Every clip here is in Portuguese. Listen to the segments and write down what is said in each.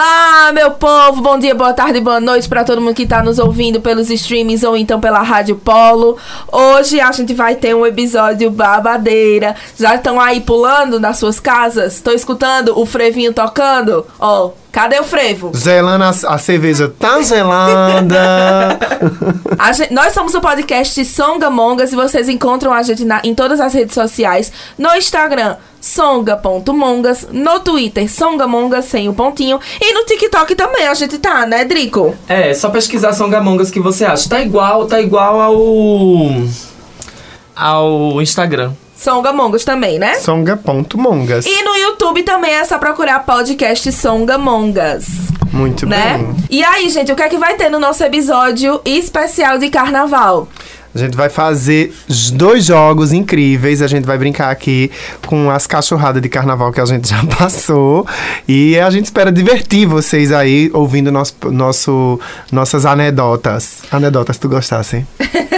Olá, meu povo! Bom dia, boa tarde, boa noite para todo mundo que tá nos ouvindo pelos streams ou então pela Rádio Polo. Hoje a gente vai ter um episódio babadeira. Já estão aí pulando nas suas casas? Estão escutando o frevinho tocando? Ó, cadê o frevo? Zelando a, a cerveja tá gelada. A gente- nós somos o podcast Songamongas e vocês encontram a gente na- em todas as redes sociais. No Instagram, songa.mongas. No Twitter, songamongas, sem o pontinho. E no TikTok também a gente tá, né, Drico? É, só pesquisar Songamongas que você acha. Tá igual, tá igual ao. ao Instagram. Songamongas também, né? Songa.mongas. E no YouTube também é só procurar podcast Songamongas, Muito né? bem. E aí, gente, o que é que vai ter no nosso episódio especial de carnaval? A gente vai fazer dois jogos incríveis. A gente vai brincar aqui com as cachorradas de carnaval que a gente já passou. E a gente espera divertir vocês aí ouvindo nosso, nosso, nossas anedotas. Anedotas, tu gostasse? O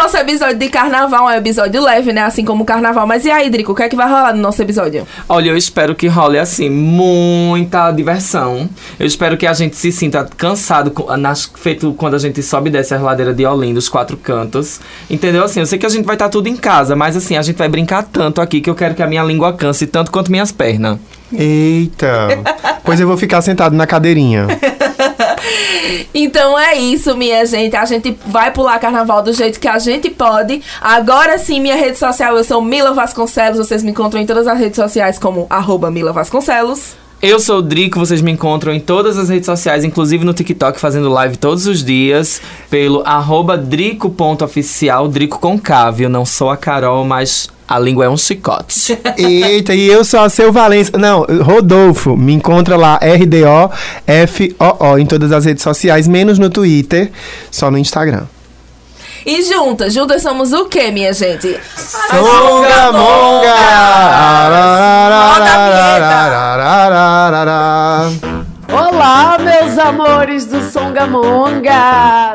nosso episódio de carnaval é um episódio leve, né? Assim como o carnaval. Mas e aí, Drico, o que é que vai rolar no nosso episódio? Olha, eu espero que role assim, muita diversão. Eu espero que a gente se sinta cansado, nas, feito quando a gente sobe e desce a ladeira de Olinda, os quatro cantos. Entendeu? Assim, eu sei que a gente vai estar tudo em casa, mas assim, a gente vai brincar tanto aqui que eu quero que a minha língua canse tanto quanto minhas pernas. Eita! pois eu vou ficar sentado na cadeirinha. Então é isso, minha gente. A gente vai pular carnaval do jeito que a gente pode. Agora sim, minha rede social, eu sou Mila Vasconcelos. Vocês me encontram em todas as redes sociais como arroba Mila Vasconcelos. Eu sou o Drico, vocês me encontram em todas as redes sociais, inclusive no TikTok, fazendo live todos os dias, pelo arroba drico.oficial, Drico com K, viu? Não sou a Carol, mas a língua é um chicote. Eita, e eu sou a Seu Valença. Não, Rodolfo. Me encontra lá, R-D-O-F-O-O, em todas as redes sociais, menos no Twitter, só no Instagram. E juntas, juntas somos o quê, minha gente? Songamonga! Olá, meus amores do Songamonga!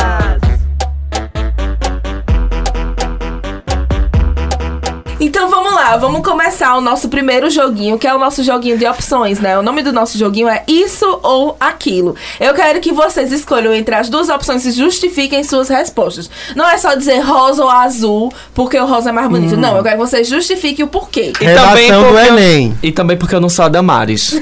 lá, vamos começar o nosso primeiro joguinho, que é o nosso joguinho de opções, né? O nome do nosso joguinho é Isso ou Aquilo. Eu quero que vocês escolham entre as duas opções e justifiquem suas respostas. Não é só dizer rosa ou azul, porque o rosa é mais bonito. Não, eu quero que vocês justifiquem o porquê. E Redação do porque eu- Enem. e também porque eu não sou a Damares.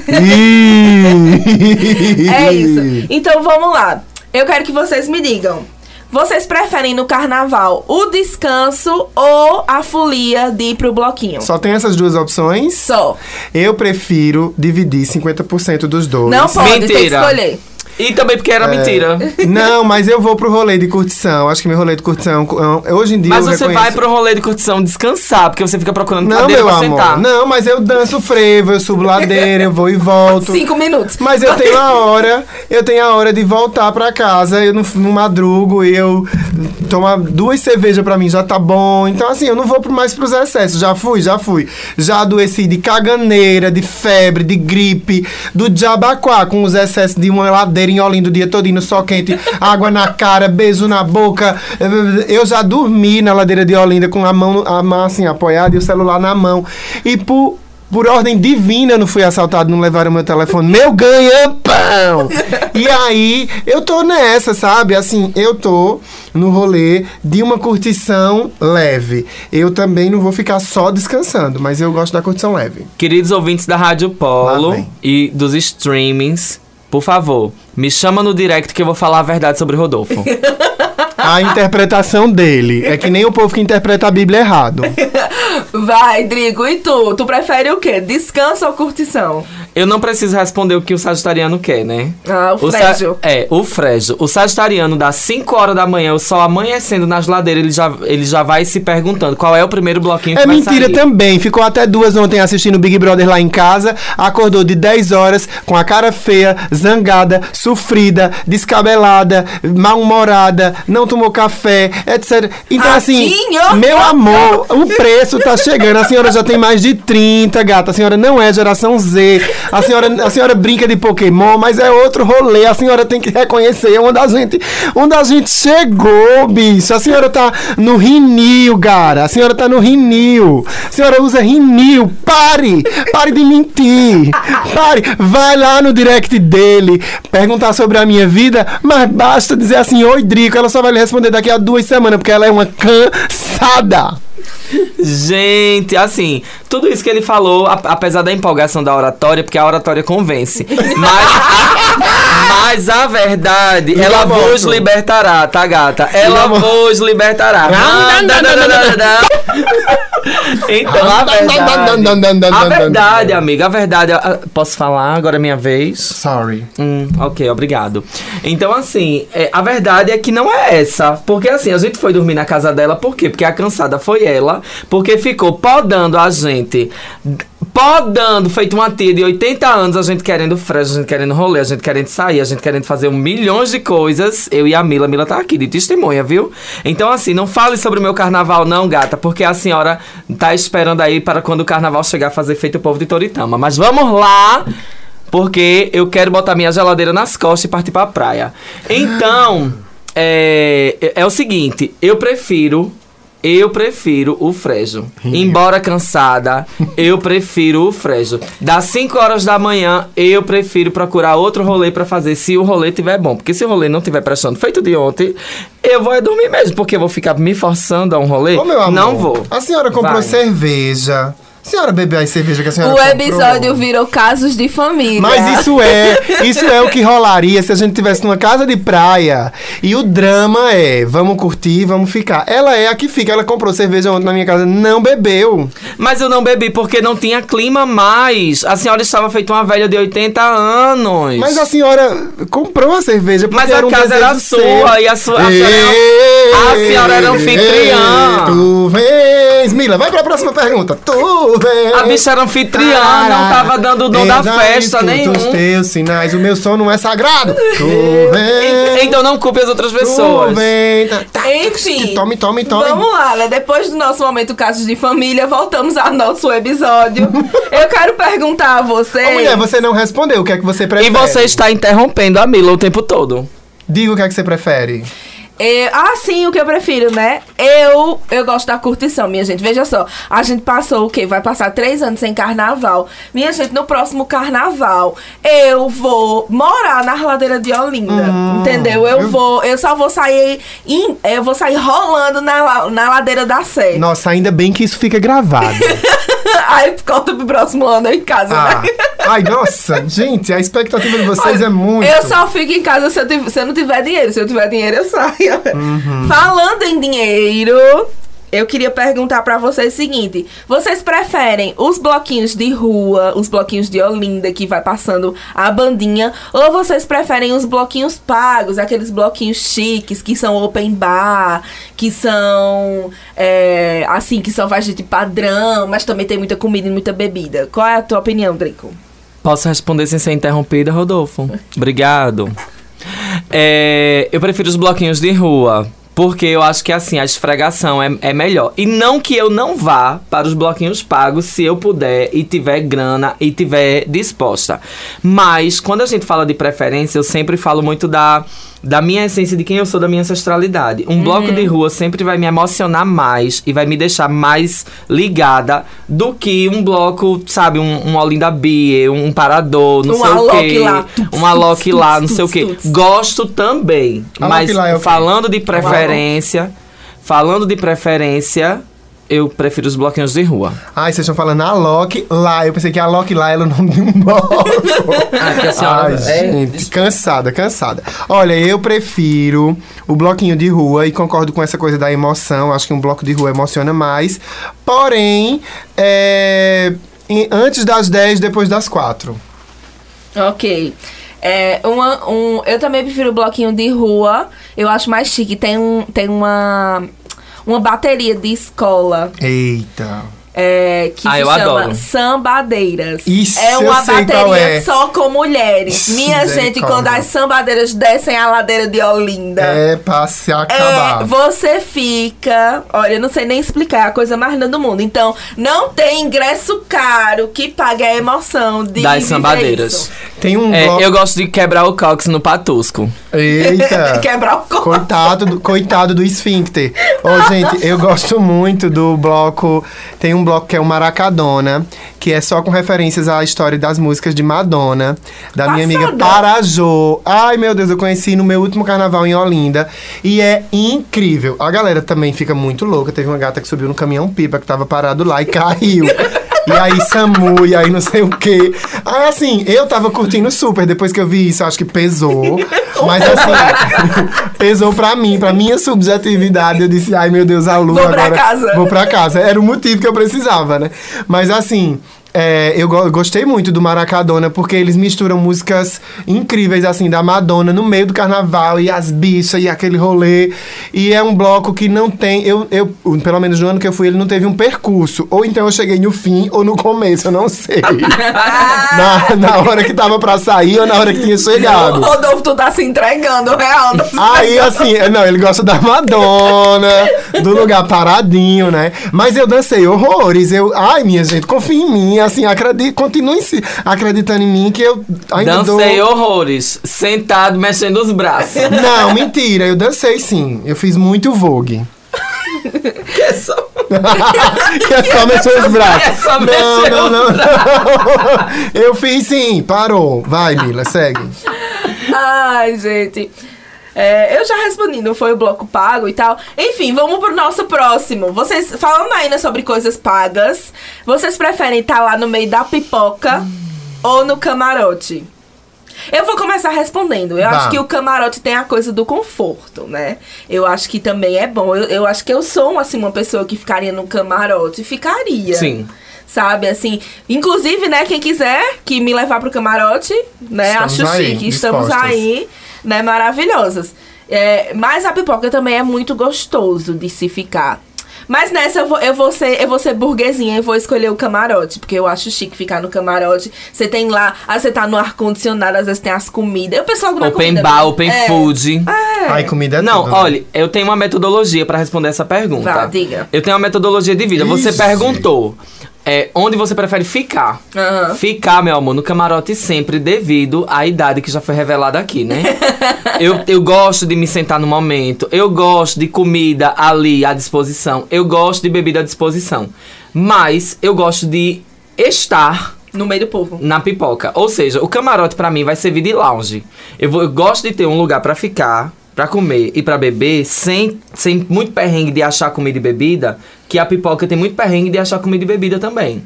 É isso. Então vamos lá. Eu quero que vocês me digam. Vocês preferem no carnaval o descanso ou a folia de ir pro bloquinho? Só tem essas duas opções? Só. Eu prefiro dividir 50% dos dois. Não pode, tem que Mentira. escolher. E também porque era mentira. Não, mas eu vou pro rolê de curtição. Acho que meu rolê de curtição. é um- Hoje em dia. Mas eu você reconheço- vai pro rolê de curtição descansar, porque você fica procurando Não, cadeira meu pra amor. sentar. Não, mas eu danço frevo, eu subo ladeira, eu vou e volto. Cinco minutos. Mas eu tenho a hora, eu tenho a hora de voltar pra casa, eu não, não madrugo, e eu tomar duas cervejas pra mim já tá bom. Então, assim, eu não vou mais pros excessos. Já fui, já fui. Já adoeci de caganeira, de febre, de gripe, do diabaquá, com os excessos de uma ladeira em Olinda o dia todo, no sol quente, água na cara, beijo na boca. Eu já dormi na ladeira de Olinda com a mão, a mão assim, apoiada e o celular na mão. E por. Por ordem divina, eu não fui assaltado, não levaram meu telefone. Meu ganha-pão! e aí, eu tô nessa, sabe? Assim, eu tô no rolê de uma curtição leve. Eu também não vou ficar só descansando, mas eu gosto da curtição leve. Queridos ouvintes da Rádio Polo e dos streamings, por favor, me chama no direct que eu vou falar a verdade sobre Rodolfo. a interpretação dele. É que nem o povo que interpreta a Bíblia errado. Vai, Drigo, e tu? Tu prefere o quê? Descanso ou curtição? Eu não preciso responder o que o sagitariano quer, né? Ah, o Frégio. É, o Frégio. O sagitariano, das 5 horas da manhã, o sol amanhecendo nas ladeiras, ele já, ele já vai se perguntando qual é o primeiro bloquinho que É vai mentira sair. também. Ficou até duas ontem assistindo Big Brother lá em casa. Acordou de 10 horas com a cara feia, zangada, sofrida, descabelada, mal-humorada, não tomou café, etc. Então, assim, Ratinho! meu amor, o preço tá chegando. A senhora já tem mais de 30, gata. A senhora não é geração Z. A senhora, a senhora brinca de Pokémon, mas é outro rolê. A senhora tem que reconhecer onde a gente, onde a gente chegou, bicho. A senhora tá no rinil, cara. A senhora tá no rinil. A senhora usa rinil. Pare! Pare de mentir. Pare. Vai lá no direct dele perguntar sobre a minha vida, mas basta dizer assim, oi, Drico. Ela só vai lhe responder daqui a duas semanas, porque ela é uma cansada. Gente, assim, tudo isso que ele falou, a- apesar da empolgação da oratória, porque a oratória convence. Mas, mas a verdade, Liga ela moto. vos libertará, tá, gata? Ela vos libertará. Então, a verdade. A verdade, amiga, a verdade. a- Posso falar? Agora é minha vez. Sorry. Hum, ok, obrigado. Então, assim, é, a verdade é que não é essa. Porque, assim, a gente foi dormir na casa dela, por quê? Porque a cansada foi ela, porque ficou podando a gente. Podando, feito uma tia de 80 anos, a gente querendo fresh, a gente querendo rolê, a gente querendo sair, a gente querendo fazer um milhões de coisas. Eu e a Mila, a Mila tá aqui de testemunha, viu? Então, assim, não fale sobre o meu carnaval, não, gata, porque a senhora tá esperando aí para quando o carnaval chegar fazer feito o povo de Toritama. Mas vamos lá! Porque eu quero botar minha geladeira nas costas e partir pra praia. Então, é, é o seguinte, eu prefiro. Eu prefiro o Frejo. Embora cansada, eu prefiro o Frejo. Das 5 horas da manhã, eu prefiro procurar outro rolê pra fazer, se o rolê tiver bom. Porque se o rolê não tiver prestando feito de ontem, eu vou é dormir mesmo. Porque eu vou ficar me forçando a um rolê. Ô, meu amor, não vou. A senhora comprou Vai. cerveja. A senhora bebeu a cerveja que a senhora O comprou? episódio virou casos de família. Mas isso é, isso é o que rolaria se a gente tivesse numa casa de praia e o drama é, vamos curtir, vamos ficar. Ela é a que fica, ela comprou cerveja ontem na minha casa, não bebeu. Mas eu não bebi porque não tinha clima mais. A senhora estava feita uma velha de 80 anos. Mas a senhora comprou a cerveja porque Mas a era um casa era seu. sua e a sua- a senhora era- Ei, a senhora era anfitriã. Tu vens, Mila, vai pra próxima pergunta. Tu A bicha era anfitriã, não tava dando o dom da festa nenhum. os teus sinais, o meu som não é sagrado. Vens. Então não culpe as outras Tu pessoas. vem. Tá, tá, Enfim. Tome, tome, tome. Vamos lá, né? Depois do nosso momento Casos de Família, voltamos ao nosso episódio. Eu quero perguntar a vocês. Ô, mulher, você não respondeu o que é que você E prefere. você está interrompendo a Mila o tempo todo. Diga o que é que você prefere. Eu- ah, sim, o que eu prefiro, né? Eu, eu gosto da curtição, minha gente. Veja só, a gente passou o quê? Vai passar três anos sem carnaval. Minha gente, no próximo carnaval, eu vou morar na ladeira de Olinda. entendeu? Eu, vou, eu só vou sair. em- eu vou sair rolando na, na ladeira da Sé. Nossa, ainda bem que isso fica gravado. Aí conta pro próximo ano em casa, Ah, né? Ai, nossa, gente, a expectativa de vocês Olha, é muito. Eu só fico em casa se eu, tiv- se eu não tiver dinheiro. Se eu tiver dinheiro, eu saio. Uhum. Falando em dinheiro, eu queria perguntar pra vocês o seguinte: vocês preferem os bloquinhos de rua, os bloquinhos de Olinda que vai passando a bandinha, ou vocês preferem os bloquinhos pagos, aqueles bloquinhos chiques que são open bar, que são é, assim, que só vai gente padrão, mas também tem muita comida e muita bebida? Qual é a tua opinião, Drico? Posso responder sem ser interrompida, Rodolfo? Obrigado. É, eu prefiro os bloquinhos de rua. Porque eu acho que assim, a esfregação é, é melhor. E não que eu não vá para os bloquinhos pagos se eu puder e tiver grana e tiver disposta. Mas quando a gente fala de preferência, eu sempre falo muito da, da minha essência, de quem eu sou, da minha ancestralidade. Um bloco de rua sempre vai me emocionar mais e vai me deixar mais ligada do que um bloco, sabe, um, um Olinda Beer, um Parador, não Um sei o quê. lá. Um Alok lá, não sei o quê. Gosto também. Alok mas é falando de preferência, falando de preferência, eu prefiro os bloquinhos de rua. Ai, vocês estão falando a Loki lá. Eu pensei que a Loki lá era o nome de um bloco. Ah, que a senhora Ai, é- gente, cansada, cansada. Olha, eu prefiro o bloquinho de rua e concordo com essa coisa da emoção. Acho que um bloco de rua emociona mais. Porém, é, antes das 10, depois das 4. Ok. É, uma, um, eu também prefiro o bloquinho de rua. Eu acho mais chique. Tem, um, tem uma, uma bateria de escola Eita. é, que Ah, se eu chama adoro. Sambadeiras. Isso, é eu uma sei bateria qual é. só com mulheres. Minha gente, quando as sambadeiras descem a ladeira de Olinda. É pra se É, acabar. você fica. Olha, eu não sei nem explicar, é a coisa mais linda do mundo. Então, não tem ingresso caro que pague a emoção de. Das sambadeiras. isso. Tem um É, bloco... eu gosto de quebrar o cox no patusco. Eita. Quebrar o corpo. Coitado do, coitado do esfíncter. Ô, gente, eu gosto muito do bloco. Tem um bloco que é o Maracadona, que é só com referências à história das músicas de Madonna, da minha amiga Passada. Parajô. Ai, meu Deus, eu conheci no meu último carnaval em Olinda. E é incrível. A galera também fica muito louca. Teve uma gata que subiu no caminhão pipa que tava parado lá e caiu. E aí, Samu, e aí não sei o quê. Aí, assim, eu tava curtindo super. Depois que eu vi isso, acho que pesou. Mas, assim, pesou pra mim, pra minha subjetividade. Eu disse, ai, meu Deus, a Lua Vou pra agora... casa. Vou pra casa. Era o motivo que eu precisava, né? Mas, assim... é, eu go- gostei muito do Maracadona porque eles misturam músicas incríveis, assim, da Madonna no meio do carnaval e as bichas e aquele rolê. E é um bloco que não tem. Eu, eu, pelo menos no ano que eu fui, ele não teve um percurso. Ou então eu cheguei no fim ou no começo, eu não sei. na, na hora que tava pra sair ou na hora que tinha chegado. Rodolfo, tu tá se entregando, real. não Aí, assim, não, ele gosta da Madonna, do lugar paradinho, né? Mas eu dancei horrores. Eu, ai, minha gente, confia em mim, assim, acredite, continue se acreditando em mim que eu ainda Dancei dou... horrores, sentado, mexendo os braços. Não, mentira, eu dancei sim. Eu fiz muito Vogue. Que é só... que é só mexer os braços. É só não, mexer não, os não, não. Eu fiz sim, parou. Vai, Mila, segue. Ai, gente. É, eu já respondi, não foi o bloco pago e tal. Enfim, vamos pro nosso próximo. Vocês, falando ainda sobre coisas pagas, vocês preferem estar lá no meio da pipoca ou no camarote? Eu vou começar respondendo. Eu Vá. acho que o camarote tem a coisa do conforto, né? Eu acho que também é bom. Eu, eu acho que eu sou, assim, uma pessoa que ficaria no camarote. Ficaria. Sim. Sabe, assim. Inclusive, né, quem quiser que me levar pro camarote, né? Estamos acho aí, chique. Estamos dispostas. aí, né, maravilhosas. É, mas a pipoca também é muito gostoso de se ficar. Mas nessa eu vou, eu vou ser, eu vou ser burguesinha e vou escolher o camarote, porque eu acho chique ficar no camarote. Você tem lá, ah, você tá no ar condicionado, às vezes tem as comidas. O pessoal não é Open comida, bar, né? open É. food. Ai, comida é Não, tudo, né? olha, eu tenho uma metodologia pra responder essa pergunta. Vá, diga. Eu tenho uma metodologia de vida. Você Ixi. perguntou é, onde você prefere ficar. Aham. Ficar, meu amor, no camarote sempre devido à idade que já foi revelada aqui, né? eu, eu gosto de me sentar no momento. Eu gosto de comida ali à disposição. Eu gosto de bebida à disposição. Mas eu gosto de estar No meio do povo. na pipoca. Ou seja, o camarote pra mim vai servir de lounge. Eu, vou- eu gosto de ter um lugar pra ficar, pra comer e pra beber, sem, sem muito perrengue de achar comida e bebida, que a pipoca tem muito perrengue de achar comida e bebida também.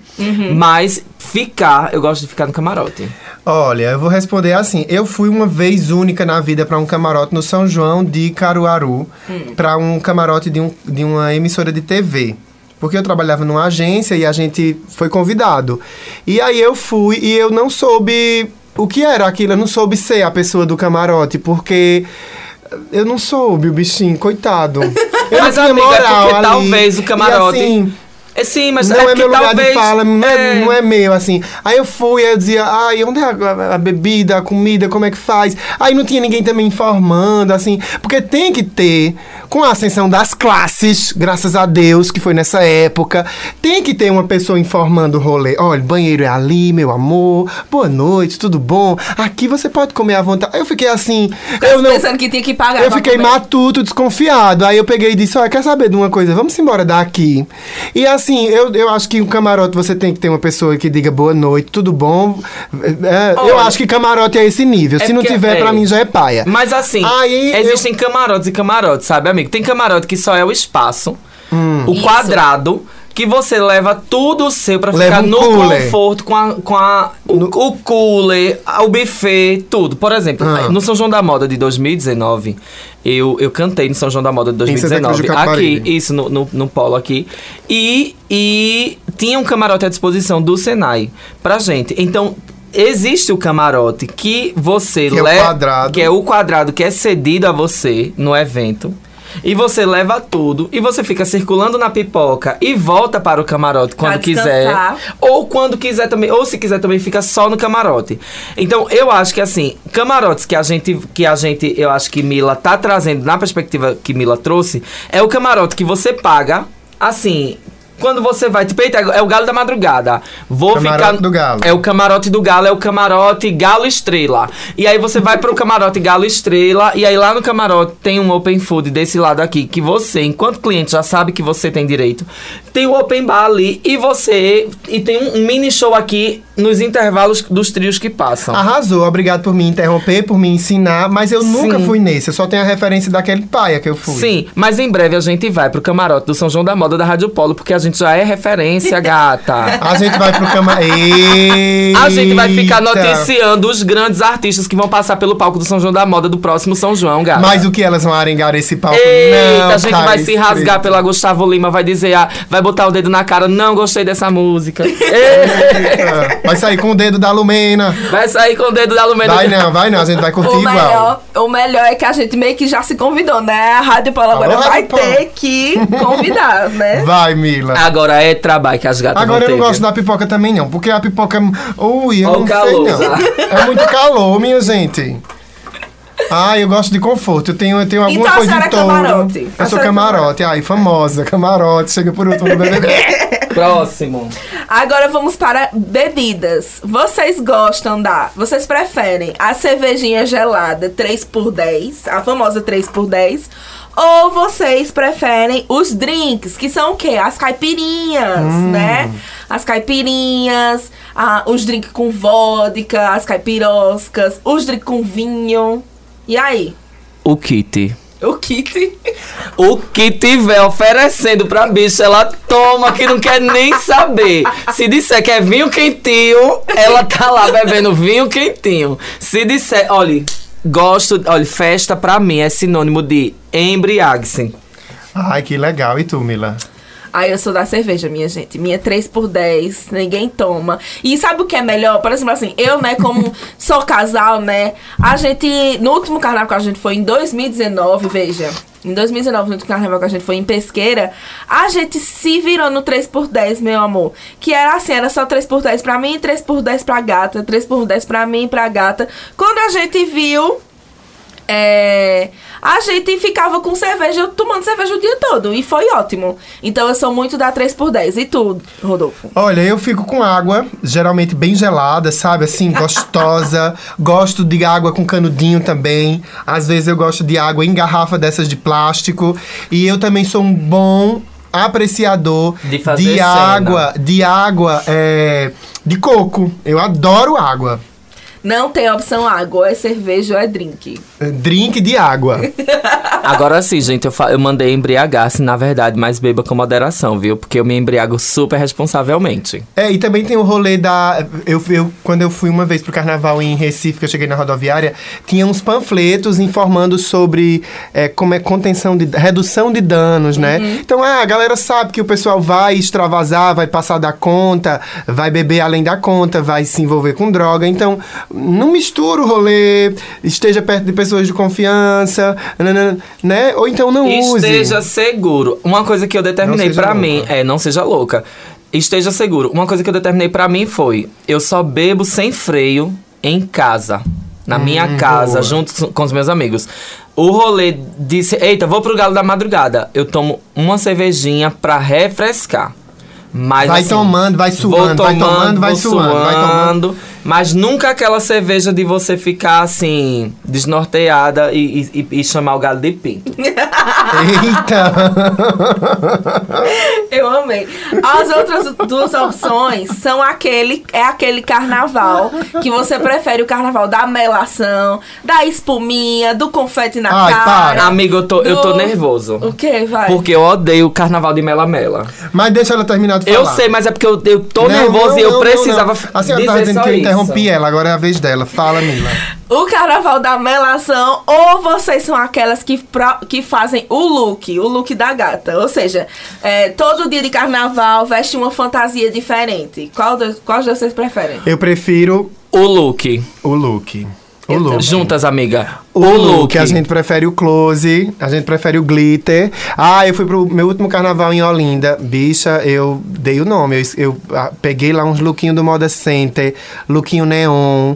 Mas ficar, eu gosto de ficar no camarote. Olha, eu vou responder assim. Eu fui uma vez única na vida para um camarote no São João de Caruaru, para um camarote de, um, de uma emissora de TV. Porque eu trabalhava numa agência e a gente foi convidado. E aí eu fui e eu não soube o que era aquilo, eu não soube ser a pessoa do camarote, porque eu não soube o bichinho, coitado. Eu Mas, não tinha amiga, é moral ali. talvez o E camarote- assim, É sim, mas não é, porque meu lugar talvez, de fala, não é, é. não é meu, assim. Aí eu fui, aí eu dizia, ai, onde é a, a- bebida, a comida, como é que faz? Aí não tinha ninguém também informando, assim. Porque tem que ter, com a ascensão das classes, graças a Deus, que foi nessa época, tem que ter uma pessoa informando o rolê. Olha, banheiro é ali, meu amor, boa noite, tudo bom? Aqui você pode comer à vontade. Aí eu fiquei assim, eu não... Pensando que tinha que pagar. Eu fiquei comer. matuto, desconfiado. Aí eu peguei e disse: Olha, quer saber de uma coisa? Vamos embora daqui. E assim, eu, eu acho que o camarote você tem que ter uma pessoa que diga boa noite, tudo bom. É, eu Olha, acho que camarote é esse nível. é Se não tiver, pra é. mim já é paia. Mas assim, Aí eu- existem camarotes e camarotes, sabe, amigo? Tem camarote que só é o espaço, o Isso. quadrado, que você leva tudo seu pra Leva ficar um no cooler. conforto com a, com a o, o cooler, o buffet, tudo. Por exemplo, Ah. no São João da Moda de 2019, eu, eu cantei no São João da Moda de Em Santa Cruz 2019. do Aqui, isso, no, no, no polo aqui. E, e tinha um camarote à disposição do Senai pra gente. Então. Existe o camarote que você Que é o leva. quadrado. Que é o quadrado que é cedido a você no evento. E você leva tudo e você fica circulando na pipoca e volta para o camarote quando quiser. Ou quando quiser também, ou se quiser também fica só no camarote. Então, eu acho que assim, camarotes que a gente que a gente, eu acho que Mila tá trazendo na perspectiva que Mila trouxe, é o camarote que você paga assim, quando você vai, tipo, eita, é o galo da madrugada. Vou Camarote ficar do galo. É o camarote do galo, é o camarote galo estrela. E aí você vai pro camarote galo estrela e aí lá no camarote tem um open food desse lado aqui que você, enquanto cliente, já sabe que você tem direito. Tem o open bar ali e você e tem um, mini show aqui nos intervalos dos trios que passam. Arrasou, obrigado por me interromper, por me ensinar, mas eu nunca Sim. fui nesse, eu só tenho a referência daquele paia que eu fui. Sim, mas em breve a gente vai pro camarote do São João da Moda da Rádio Polo, porque a gente já é referência, gata. A gente vai pro cama. A gente vai ficar noticiando os grandes artistas que vão passar pelo palco do São João da Moda do próximo São João, gata. Mas o que elas vão arengar esse palco? Eita, não, a gente vai se rasgar pela Gustavo Lima, vai dizer, ah, vai botar o dedo na cara, não gostei dessa música. Eita, Eita, Vai sair com o dedo da Lumena. vai sair com o dedo da Lumena. Vai não, vai não, a gente vai curtir O igual. melhor, o melhor é que a gente meio que já se convidou, né? A Rádio Paulo agora vai Rádio ter que convidar, né? Vai, Mila. Agora é trabalho que as gatas Agora eu não gosto viu? da pipoca também não, porque a pipoca... Ui, eu Ó o não calor, sei não. já. É muito calor, minha gente. Ah, eu gosto de conforto. Eu tenho, eu tenho alguma Então a coisa senhora de é touro. camarote. A Eu sou senhora é camarote. Ai, famosa, camarote. Chega por último no BBB. Próximo. Agora vamos para bebidas. Vocês gostam da. Vocês preferem a cervejinha gelada 3x10, a famosa 3x10, ou vocês preferem os drinks, que são o quê? As caipirinhas, né? As caipirinhas, a- os drinks com vodka, as caipiroscas, os drinks com vinho. E aí? O kit. O kit? O que tiver oferecendo pra bicha, ela toma, que não quer nem saber. Se disser que é vinho quentinho, ela tá lá bebendo vinho quentinho. Se disser, olha, gosto, olha, festa pra mim é sinônimo de embriague-se. Ai, que legal. E tu, Mila? Aí eu sou da cerveja, minha gente. Minha 3 por 10, ninguém toma. E sabe o que é melhor? Por exemplo, assim, eu, né, como sou casal, né? A gente, no último carnaval que a gente foi em 2019, veja. Em 2019, no último carnaval que a gente foi em Pesqueira, a gente se virou no 3 por 10, meu amor. Que era assim, era só 3 por 10 pra mim, 3 por 10 pra gata, 3 por 10 pra mim e pra gata. Quando a gente viu, é, a gente ficava com cerveja, tomando cerveja o dia todo. E foi ótimo. Então eu sou muito da 3x10. E tu, Rodolfo? Olha, eu fico com água, geralmente bem gelada, sabe? Assim, gostosa. gosto de água com canudinho também. Às vezes eu gosto de água em garrafa dessas de plástico. E eu também sou um bom apreciador De fazer de cena. água, de água é, de coco. Eu adoro água. Não tem opção água, ou é cerveja ou é drink. É, Drink de água. Agora sim, gente, eu, eu mandei embriagar-se, na verdade, mas beba com moderação, viu? Porque eu me embriago super responsavelmente. É, e também tem o rolê da. Eu, eu, quando eu fui uma vez pro carnaval em Recife, que eu cheguei na rodoviária, tinha uns panfletos informando sobre é, como é contenção de. redução de danos, né? Então, ah, a galera sabe que o pessoal vai extravasar, vai passar da conta, vai beber além da conta, vai se envolver com droga. Então, não mistura o rolê, esteja perto de pessoas de confiança, né? Ou então não use. Esteja seguro. Uma coisa que eu determinei louca. mim, é, não seja louca. Esteja seguro. Uma coisa que eu determinei pra mim foi: eu só bebo sem freio em casa. Na minha casa, boa. junto com os meus amigos. O rolê disse: Eita, vou pro Galo da Madrugada. Eu tomo uma cervejinha pra refrescar. Mas, Vai assim, tomando, vai suando, vai tomando, vai vou suando, vai tomando. Mas nunca aquela cerveja de você ficar assim, desnorteada e, e- e chamar o galo de pinto. Eita! Eu amei. As outras duas opções são aquele, é aquele carnaval que você prefere o carnaval da melação, da espuminha, do confete na Ai, cara. para. Amigo, eu tô, eu tô do- nervoso. O que, vai? Porque eu odeio o carnaval de Mela Mela. Mas deixa ela terminar de falar. Eu sei, mas é porque eu, eu tô Não, nervoso não, e eu não, precisava não, não. A senhora dizer tava dizendo só que eu isso. Interrompi ela, agora é a vez dela. Fala, Mila. O carnaval da melação ou vocês são aquelas que, pro- que fazem o look, o look da gata. Ou seja, é, todo dia de carnaval veste uma fantasia diferente. Qual, dos- qual de vocês preferem? Eu prefiro O look. o look. O. Juntas, amiga. O look, a gente prefere o close, a gente prefere o glitter. Ah, eu fui pro meu último carnaval em Olinda. Bicha, eu dei o nome. Eu, eu, ah, peguei lá uns lookinhos do Moda Center, lookinho neon.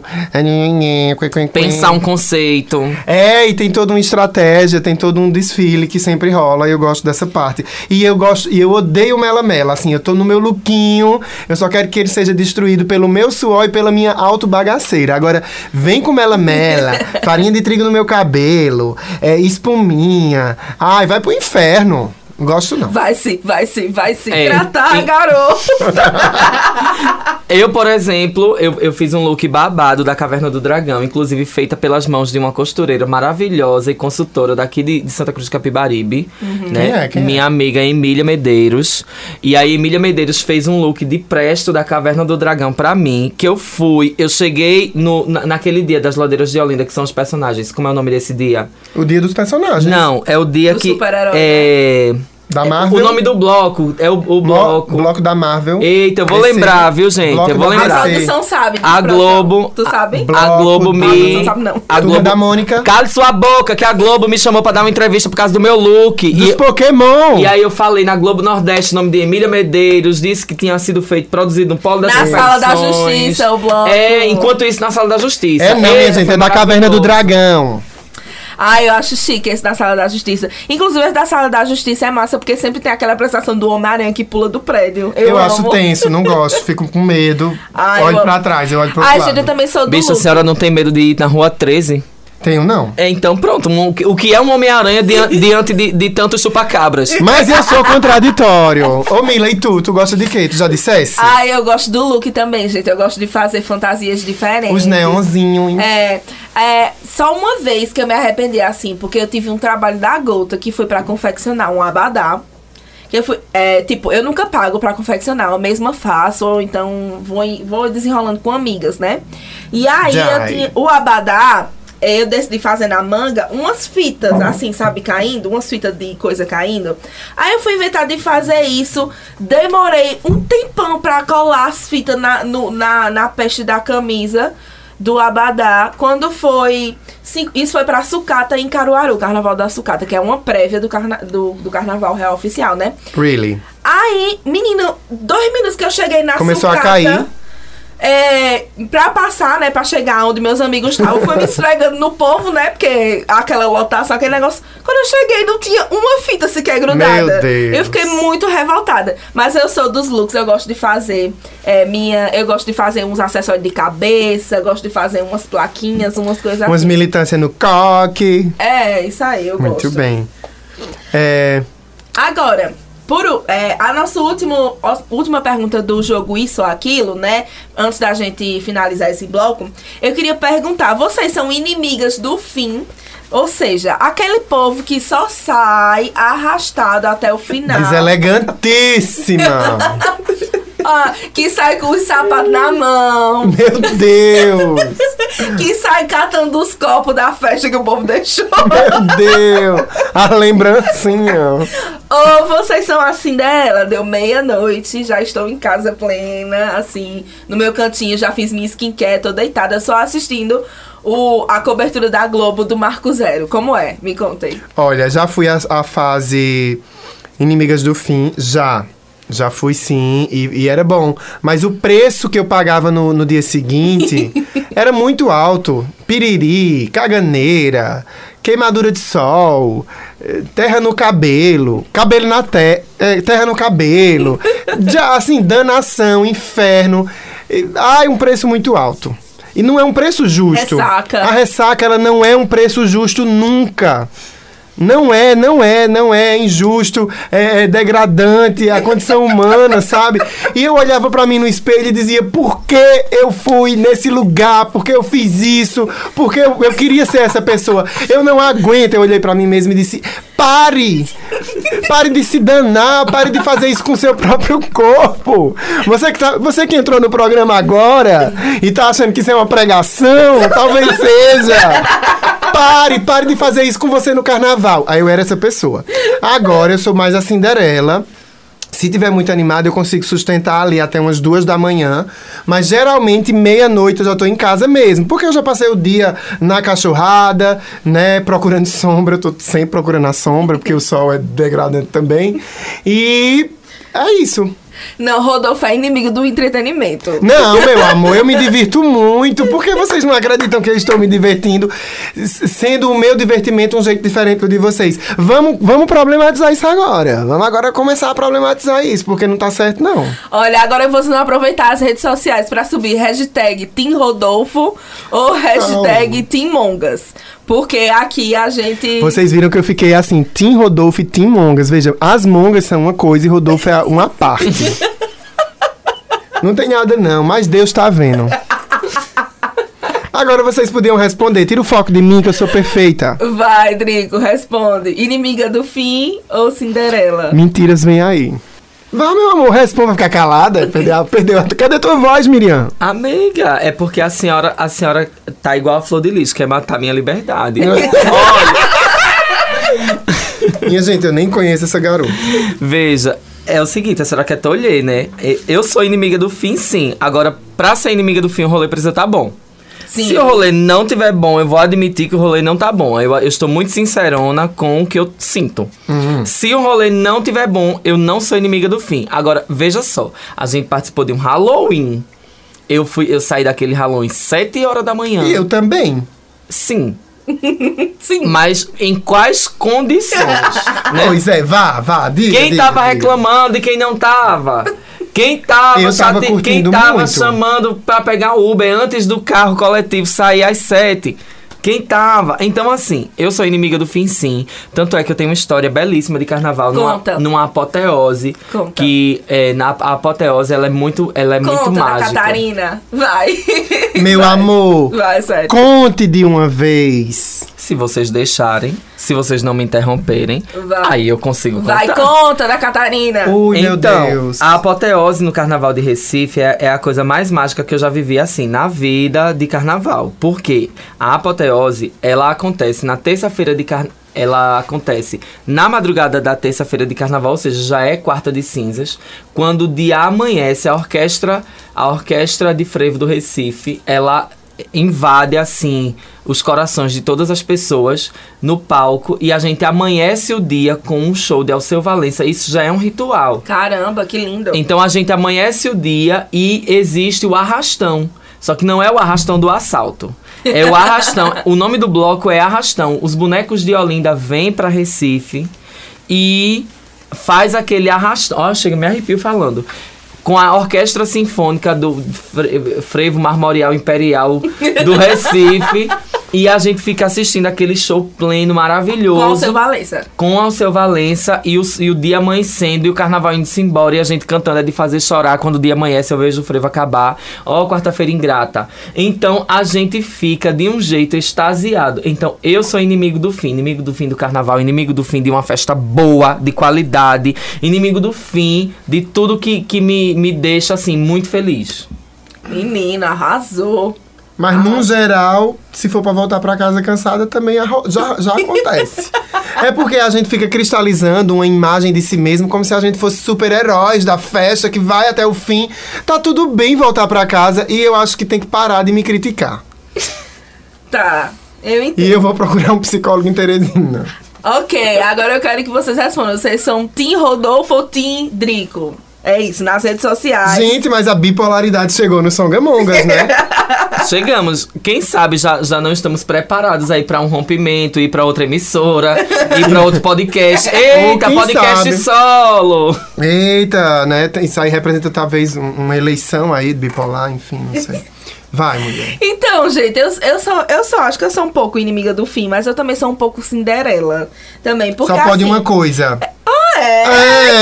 Pensar um conceito. É, e tem toda uma estratégia, tem todo um desfile que sempre rola, e eu gosto dessa parte. E eu gosto, e eu odeio o Mela Mela, assim, eu tô no meu lookinho, eu só quero que ele seja destruído pelo meu suor e pela minha autobagaceira. Agora, vem com Mela Mela, farinha de trigo no meu cabelo, é, espuminha. Ai, vai pro inferno. Não gosto não. Vai se, vai se, vai se É, tratar, e- garoto. Eu, por exemplo, eu, eu fiz um look babado da Caverna do Dragão, inclusive feita pelas mãos de uma costureira maravilhosa e consultora daqui de, de Santa Cruz de Capibaribe, né? Quem é? Quem é? Minha amiga Emília Medeiros. E aí, Emília Medeiros fez um look de presto da Caverna do Dragão pra mim, que eu fui, eu cheguei no, na- naquele dia das ladeiras de Olinda, que são os personagens. Como é o nome desse dia? O dia dos personagens. Não, é o dia Do que. super-herói, é, Da é, Marvel. O nome do bloco é o, o Blo- bloco. bloco da Marvel. Eita, eu vou DC. lembrar, viu, gente? Bloco eu vou da A lembrar. DC. produção sabe. A. Globo. Tu sabe? Bloco a Globo da- me. Não sabe, não. A Globo. da Mônica. Cale sua boca, que a Globo me chamou pra dar uma entrevista por causa do meu look. Dos E, Pokémon. e aí eu falei na Globo Nordeste, o nome de Emília Medeiros, disse que tinha sido feito, produzido no Polo das Na Sala da. Justiça, o bloco. É, enquanto isso na Sala da Justiça. É não, Esse gente, foi é da Caverna do. Dragão. Ah, eu acho chique esse da Sala da Justiça. Inclusive, esse da Sala da Justiça é massa, porque sempre tem aquela apresentação do Homem-Aranha que pula do prédio. Eu, Eu, acho tenso, não gosto, fico com medo. Ai, olho eu pra trás, eu olho pro Ai, lado. gente, eu também sou do Bicho, a senhora não tem medo de ir na rua 13? Tenho não. É, então pronto. um- o que é um Homem-Aranha diante, diante de, de tantos chupacabras? Mas eu sou contraditório. Ô Mila, e tu? Tu gosta de quê? Tu já dissesse? Ai, eu gosto do look também, gente. Eu gosto de fazer fantasias diferentes. Os neonzinhos. É, é, só uma vez que eu me arrependi assim, porque eu tive um trabalho da gota que foi pra confeccionar um abadá. Que eu fui, é, tipo, eu nunca pago pra confeccionar, eu mesma faço, ou então vou, vou desenrolando com amigas, né? E aí tinha, o abadá, eu decidi fazer na manga umas fitas, assim, sabe, caindo, umas fitas de coisa caindo. Aí eu fui inventar de fazer isso, demorei um tempão pra colar as fitas na, no- na, na peste da camisa do Abadá, quando foi. cinco- isso foi pra Sucata em Caruaru, Carnaval da Sucata, que é uma prévia do, carna, do, do Carnaval Real Oficial, né? Really? Aí, menino, dois minutos que eu cheguei na Começou a sucata, cair. É, pra passar, né, pra chegar onde meus amigos estavam, fui me esfregando no povo, né, porque aquela lotação, aquele negócio. Quando eu cheguei, não tinha uma fita sequer grudada. Meu Deus. Eu fiquei muito revoltada. Mas eu sou dos looks, eu gosto de fazer é, minha. Eu gosto de fazer uns acessórios de cabeça, gosto de fazer umas plaquinhas, umas coisas Umas assim. militâncias no coque. É, isso aí, eu Muito gosto. bem. É, Agora, por, é, a nossa último, última pergunta do jogo Isso ou Aquilo, né? Antes da gente finalizar esse bloco, eu queria perguntar: vocês são inimigas do fim? Ou seja, aquele povo que só sai arrastado até o final. deselegantíssima. Ah, que sai com os sapatos na mão. Meu Deus. que sai catando os copos da festa que o povo deixou. Meu Deus. A lembrancinha. Ou vocês são assim dela, deu meia-noite, já estou em casa plena, assim, no meu cantinho, já fiz minha skincare, tô deitada, só assistindo o, a cobertura da Globo do Marco Zero. Como é? Me contem. Olha, já fui a, a fase Inimigas do Fim, já. Já fui sim, e, e era bom. Mas o preço que eu pagava no, no dia seguinte era muito alto. Piriri, caganeira, queimadura de sol, eh, terra no cabelo, cabelo na te eh, terra no cabelo. Já, assim, danação, inferno. Eh, Ai, um preço muito alto. E não é um preço justo. Ressaca. A ressaca, ela não é um preço justo nunca. Não é, não é, não é, é injusto, é, degradante, a condição humana, sabe? E eu olhava pra mim no espelho e dizia: por que eu fui nesse lugar? Por que eu fiz isso? Por que eu, eu queria ser essa pessoa? Eu não aguento. Eu olhei pra mim mesmo e disse: pare! Pare de se danar, pare de fazer isso com seu próprio corpo. Você que, tá, você que entrou no programa agora e tá achando que isso é uma pregação, talvez seja. Pare, pare de fazer isso com você no carnaval. Aí eu era essa pessoa. Agora eu sou mais a Cinderela. Se tiver muito animado, eu consigo sustentar ali até umas duas da manhã. Mas geralmente, meia-noite, eu já tô em casa mesmo. Porque eu já passei o dia na cachorrada, né? Procurando sombra. Eu tô sempre procurando a sombra, porque o sol é degradante também. E é isso. Não, Rodolfo é inimigo do entretenimento. Não, meu amor, eu me divirto muito. Por que vocês não acreditam que eu estou me divertindo, sendo o meu divertimento um jeito diferente do de vocês? Vamos, vamos problematizar isso agora. Vamos agora começar a problematizar isso, porque não tá certo, não. Olha, agora vocês vão aproveitar as redes sociais pra subir hashtag Team Rodolfo ou hashtag Team Mongas. Porque aqui a gente. Vocês viram que eu fiquei assim, Tim Rodolfo e Tim Mongas. Veja, as Mongas são uma coisa e Rodolfo é uma parte. não tem nada não, mas Deus tá vendo. Agora vocês podiam responder. Tira o foco de mim que eu sou perfeita. Vai, Drico, responde. Inimiga do fim ou Cinderela? Mentiras vem aí. Vá, meu amor, responda, vai ficar calada. Perdeu, perdeu. Cadê tua voz, Miriam? Amiga, é porque a senhora, a senhora tá igual a flor de lixo, quer matar minha liberdade. Minha gente, eu nem conheço essa garota. Veja, é o seguinte, a senhora quer tolher, né? Eu sou inimiga do fim, sim. Agora, pra ser inimiga do fim, o rolê precisa tá bom. Sim. Se o rolê não tiver bom, eu vou admitir que o rolê não tá bom. Eu, eu estou muito sincerona com o que eu sinto. Se o rolê não tiver bom, eu não sou inimiga do fim. Agora, veja só. A gente participou de um Halloween. Eu, fui, eu saí daquele Halloween 7 horas da manhã. E eu também. Sim. Sim. Mas em quais condições? né? Pois é, vá, vá, diga. Quem diga, tava diga. reclamando e quem não tava? Quem tava, Eu tava chate- quem tava muito. chamando pra pegar o Uber antes do carro coletivo sair às sete? Quem tava? Então, assim, eu sou inimiga do fim, sim. Tanto é que eu tenho uma história belíssima de carnaval numa, Conta. numa apoteose. Conta. Que é, na a apoteose ela é muito, ela é muito Conta da mágica. Catarina. Vai. Meu amor, Vai, sério. conte de uma vez. Se vocês deixarem, se vocês não me interromperem, Vai. aí eu consigo Vai, contar. conta da Catarina. Ui, meu então, Deus. a apoteose no Carnaval de Recife é, é a coisa mais mágica que eu já vivi, assim, na vida de carnaval. Por quê? A apoteose, ela acontece na terça-feira de carnaval. Ela acontece na madrugada da terça-feira de carnaval, ou seja, já é quarta de cinzas, quando o dia amanhece, a orquestra, a orquestra de frevo do Recife, ela invade assim os corações de todas as pessoas no palco e a gente amanhece o dia com um show de Alceu Valença. Isso já é um ritual. Caramba, que lindo. Então a gente amanhece o dia e existe o arrastão. Só que não é o arrastão do assalto. É o arrastão. o nome do bloco é Arrastão. Os bonecos de Olinda vêm pra Recife e faz aquele arrastão. Ó, chega, me arrepio falando. Com a Orquestra Sinfônica do Fre- Frevo Marmorial Imperial do Recife. E a gente fica assistindo aquele show pleno, maravilhoso Com o seu Valença. com Alceu Valença e o, e o dia amanhecendo e o carnaval indo-se embora e a gente cantando é de fazer chorar quando o dia amanhece eu vejo o frevo acabar. Ó, quarta-feira ingrata. Então a gente fica de um jeito extasiado. Então eu sou inimigo do fim, inimigo do fim do carnaval, inimigo do fim de uma festa boa, de qualidade, inimigo do fim de tudo que, que me, me deixa assim muito feliz. Menina, arrasou. Mas, num geral, se for pra voltar pra casa cansada, também já, já acontece. é porque a gente fica cristalizando uma imagem de si mesmo como se a gente fosse super-heróis da festa que vai até o fim. Tá tudo bem voltar pra casa e eu acho que tem que parar de me criticar. Tá. Eu entendo. E eu vou procurar um psicólogo em Teresina. Ok, agora eu quero que vocês respondam. Vocês são Tim Rodolfo ou Tim Drico? É isso, nas redes sociais. Gente, mas a bipolaridade chegou no Songamongas, né? Chegamos, quem sabe já, já não estamos preparados aí pra um rompimento, ir pra outra emissora, ir pra outro podcast. Eita, podcast sabe? solo! Eita, né? Isso aí representa talvez um- uma eleição aí bipolar, enfim, não sei. Vai, mulher. Então, gente, eu, eu, só, eu só acho que eu sou um pouco inimiga do fim, mas eu também sou um pouco Cinderela. Também, porque Só pode assim, uma coisa. Ah, é?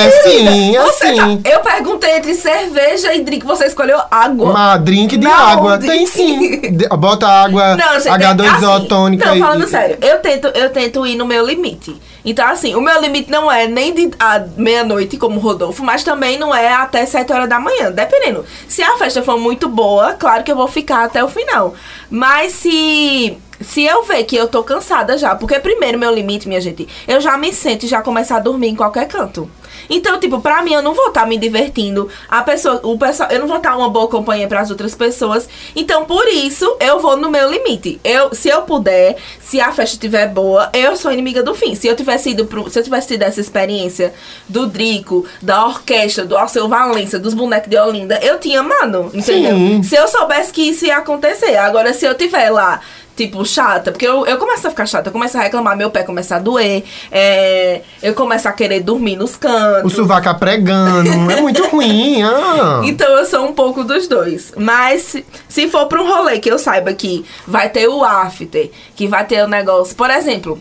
É, sim, assim. tá- eu perguntei entre cerveja e drink, você escolheu água. Uma drink de Não, água. de- Tem sim. De- Bota água, Não, gente, H2O assim, tônica Não, falando e- sério, eu tento, eu tento ir no meu limite. Então, assim, o meu limite não é nem de meia-noite, como o Rodolfo, mas também não é até 7 horas da manhã, dependendo. Se a festa for muito boa, claro que eu vou ficar até o final. Mas se. Se eu ver que eu tô cansada já, porque primeiro meu limite, minha gente, eu já me sento e já começo a dormir em qualquer canto. Então, tipo, pra mim, eu não vou estar me divertindo. A pessoa, o pessoal, eu não vou estar uma boa companhia para as outras pessoas. Então, por isso, eu vou no meu limite. Eu, se eu puder, se a festa estiver boa, eu sou inimiga do fim. Se eu tivesse ido pro, se eu tivesse tido essa experiência do Drico, da orquestra, do Alceu Valença, dos bonecos de Olinda, eu tinha, mano, entendeu? Sim. Se eu soubesse que isso ia acontecer. Agora, se eu tiver lá tipo, chata, porque eu, eu começo a ficar chata, eu começo a reclamar, meu pé começa a doer, é, eu começo a querer dormir nos O cantos. sovaco pregando. é muito ruim. Ah. Então eu sou um pouco dos dois. Mas se, se for pra um rolê que eu saiba que vai ter o after, que vai ter o negócio. Por exemplo,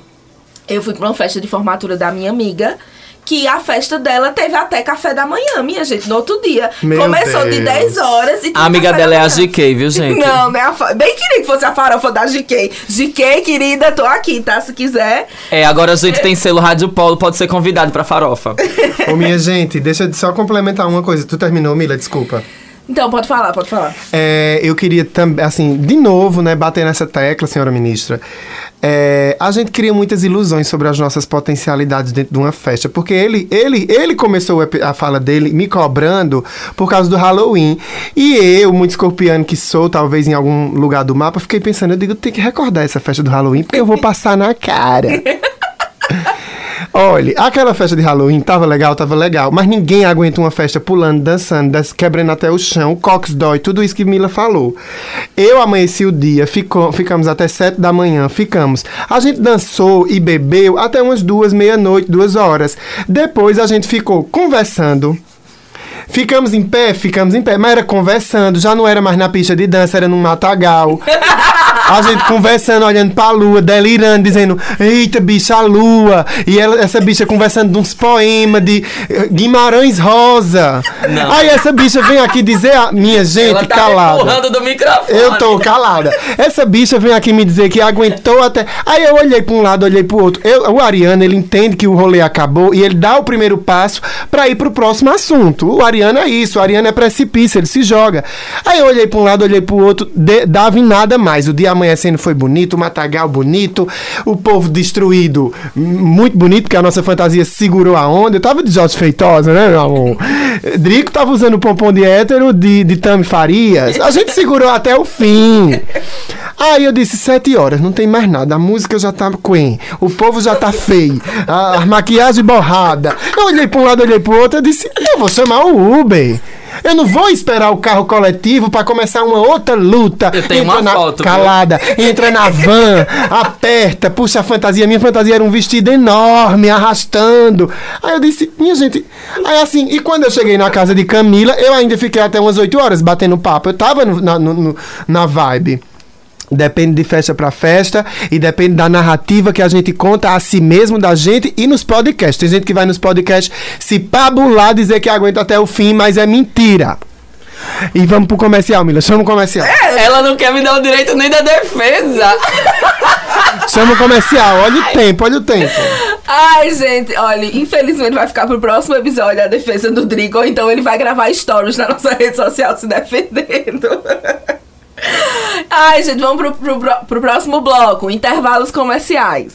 eu fui pra uma festa de formatura da minha amiga. Que a festa dela teve até café da manhã, minha gente, no outro dia. Meu Começou de Deus. 10 horas e A amiga café dela da é a. GK, viu, gente? Não, né? Bem queria que fosse a farofa da GK. GK, querida, tô aqui, tá? Se quiser. É, agora a gente tem selo Rádio Polo, pode ser convidado pra farofa. Ô, minha gente, deixa eu só complementar uma coisa. Tu terminou, Mila? Desculpa. Então, pode falar, pode falar. É, eu queria também, assim, de novo, né, bater nessa tecla, senhora ministra. É, a gente cria muitas ilusões sobre as nossas potencialidades dentro de uma festa, porque ele, ele, ele começou a, a fala dele me cobrando por causa do Halloween. E eu, muito escorpiano que sou, talvez em algum lugar do mapa, fiquei pensando, eu digo, tem que recordar essa festa do Halloween, porque eu vou passar na cara. Olha, aquela festa de Halloween tava legal, tava legal, mas ninguém aguenta uma festa pulando, dançando, quebrando até o chão, o cox dói, tudo isso que Mila falou. Eu amanheci o dia, ficou, ficamos até sete da manhã, ficamos. A gente dançou e bebeu até umas duas, meia-noite, duas horas. Depois a gente ficou conversando. Ficamos em pé, ficamos em pé, mas era conversando, já não era mais na pista de dança, era num matagal. A gente conversando, olhando pra lua, delirando, dizendo: Eita, bicha, a lua. E ela, essa bicha conversando de uns poemas de eh, Guimarães Rosa. Não. Aí essa bicha vem aqui dizer: a Minha gente, Ela tá calada. do microfone. Eu tô calada. Essa bicha vem aqui me dizer que aguentou até. Aí eu olhei pra um lado, olhei pro outro. Eu- o Ariano, ele entende que o rolê acabou e ele dá o primeiro passo pra ir pro próximo assunto. O Ariano é isso, o Ariano é precipício, ele se joga. Aí eu olhei pra um lado, olhei pro outro, de- dava em nada mais. O dia amanhecendo foi bonito, o matagal bonito, o povo destruído, muito bonito, porque a nossa fantasia segurou a onda. Eu tava de Jorge Feitosa, né, meu amor? Drico tava usando o pompom de hétero de, de Tami Farias. A gente segurou até o fim. Aí eu disse, sete horas, não tem mais nada. A música já tá quen. O povo já tá feio. A, a maquiagem borrada. Eu olhei pra um lado, olhei pro outro. Eu disse, eu vou chamar o Uber. Eu não vou esperar o carro coletivo pra começar uma outra luta. Eu tenho Entra uma na, foto? Calada, entra na van, aperta, puxa a fantasia. Minha fantasia era um vestido enorme, arrastando. Aí eu disse, minha gente. Aí assim, e quando eu cheguei na casa de Camila, eu ainda fiquei até umas 8 horas batendo papo. Eu tava no- na, no- na vibe. Depende de festa pra festa e depende da narrativa que a gente conta a si mesmo, da gente e nos podcasts. Tem gente que vai nos podcasts se pabular, dizer que aguenta até o fim, mas é mentira. E vamos pro comercial, Mila. Chama o comercial. Ela não quer me dar o direito nem da defesa. Chama o comercial. Olha o tempo, olha o tempo. Ai, gente, olha, infelizmente vai ficar pro próximo episódio a defesa do Drigo, então ele vai gravar stories na nossa rede social se defendendo. Ai, gente, vamos pro, pro, pro- próximo bloco, intervalos comerciais.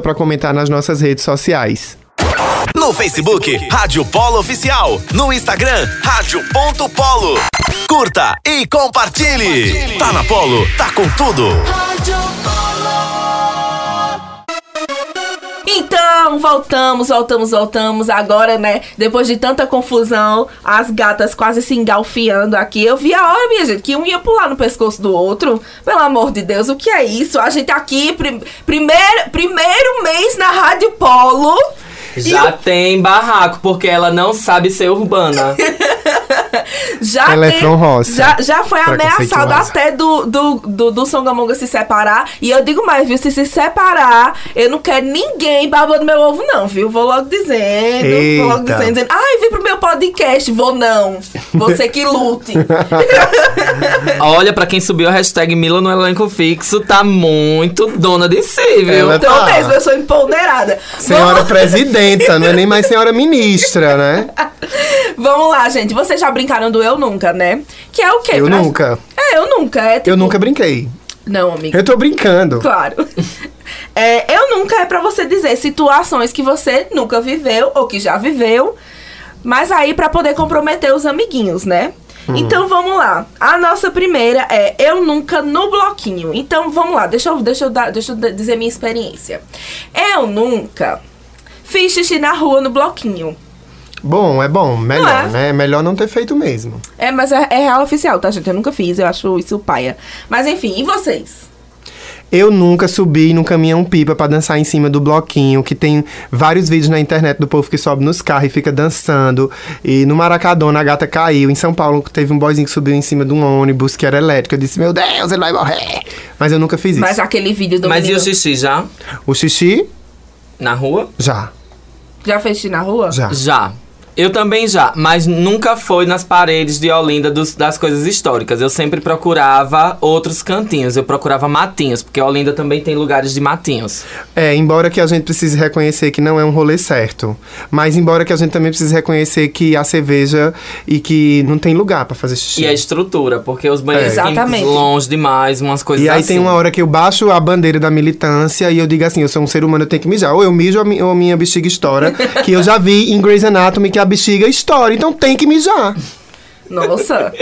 pra comentar nas nossas redes sociais. No Facebook, Rádio Polo Oficial. No Instagram, Rádio.polo. Curta e compartilhe. Tá na Polo, tá com tudo. Então, voltamos, voltamos, voltamos. Agora, né, depois de tanta confusão, as gatas quase se engalfiando aqui. Eu vi a hora, minha gente, que um ia pular no pescoço do outro. Pelo amor de Deus, o que é isso? A gente aqui, prim- primeiro, primeiro mês na Rádio Polo. Já tem barraco, porque ela não sabe ser urbana. Já Ela é tem- roça. Já, já foi ameaçado até do, do, do, do Songamonga se separar. E eu digo mais, viu? Se se separar, eu não quero ninguém babando meu ovo, não, viu? Vou logo dizendo. Vou logo Eita. dizendo, dizendo, ai, vem pro meu podcast. Vou não. Você que lute. Olha, pra quem subiu a hashtag Mila no elenco fixo, tá muito dona de si, viu? Ela então tá. mesmo, eu sou empoderada. Senhora Vamos, presidenta, não é nem mais senhora ministra, né? vamos lá, gente. Vocês já brincaram do Eu Nunca, né? Que é o quê? Eu Pra- nunca. É, eu nunca. É tipo... Eu nunca brinquei. Não, amiga. Eu tô brincando. Claro. É, eu nunca é pra você dizer situações que você nunca viveu ou que já viveu, mas aí pra poder comprometer os amiguinhos, né? Então vamos lá. A nossa primeira é eu nunca no bloquinho. Então vamos lá, deixa eu, deixa eu, dar, deixa eu dizer minha experiência. Eu nunca fiz xixi na rua no bloquinho. Bom, é bom, melhor, é? né? É melhor não ter feito mesmo. É, mas é, é real oficial, tá, gente? Eu nunca fiz, eu acho isso paia. Mas enfim, e vocês? Eu nunca subi no caminhão pipa pra dançar em cima do bloquinho, que tem vários vídeos na internet do povo que sobe nos carros e fica dançando. E no Maracadona a gata caiu. Em São Paulo teve um boyzinho que subiu em cima de um ônibus que era elétrico. Eu disse, meu Deus, ele vai morrer. Mas eu nunca fiz isso. Mas aquele vídeo do Mas e menino... o xixi já? O xixi, Na rua? já. Já fez xixi na rua? Já. Já. Eu também já, mas nunca foi nas paredes de Olinda dos- das coisas históricas. Eu sempre procurava outros cantinhos. Eu procurava matinhos, porque Olinda também tem lugares de matinhos. É, embora que a gente precise reconhecer que não é um rolê certo. Mas embora que a gente também precise reconhecer que há cerveja e que não tem lugar pra fazer xixi. E a estrutura, porque os banheiros É. longe demais, umas coisas E aí assim. tem uma hora que eu baixo a bandeira da militância e eu digo assim, eu sou um ser humano, eu tenho que mijar. Ou eu mijo ou a mi- ou a minha bexiga estoura. que eu já vi em Grey's Anatomy que a bexiga estoura, então tem que mijar. Nossa.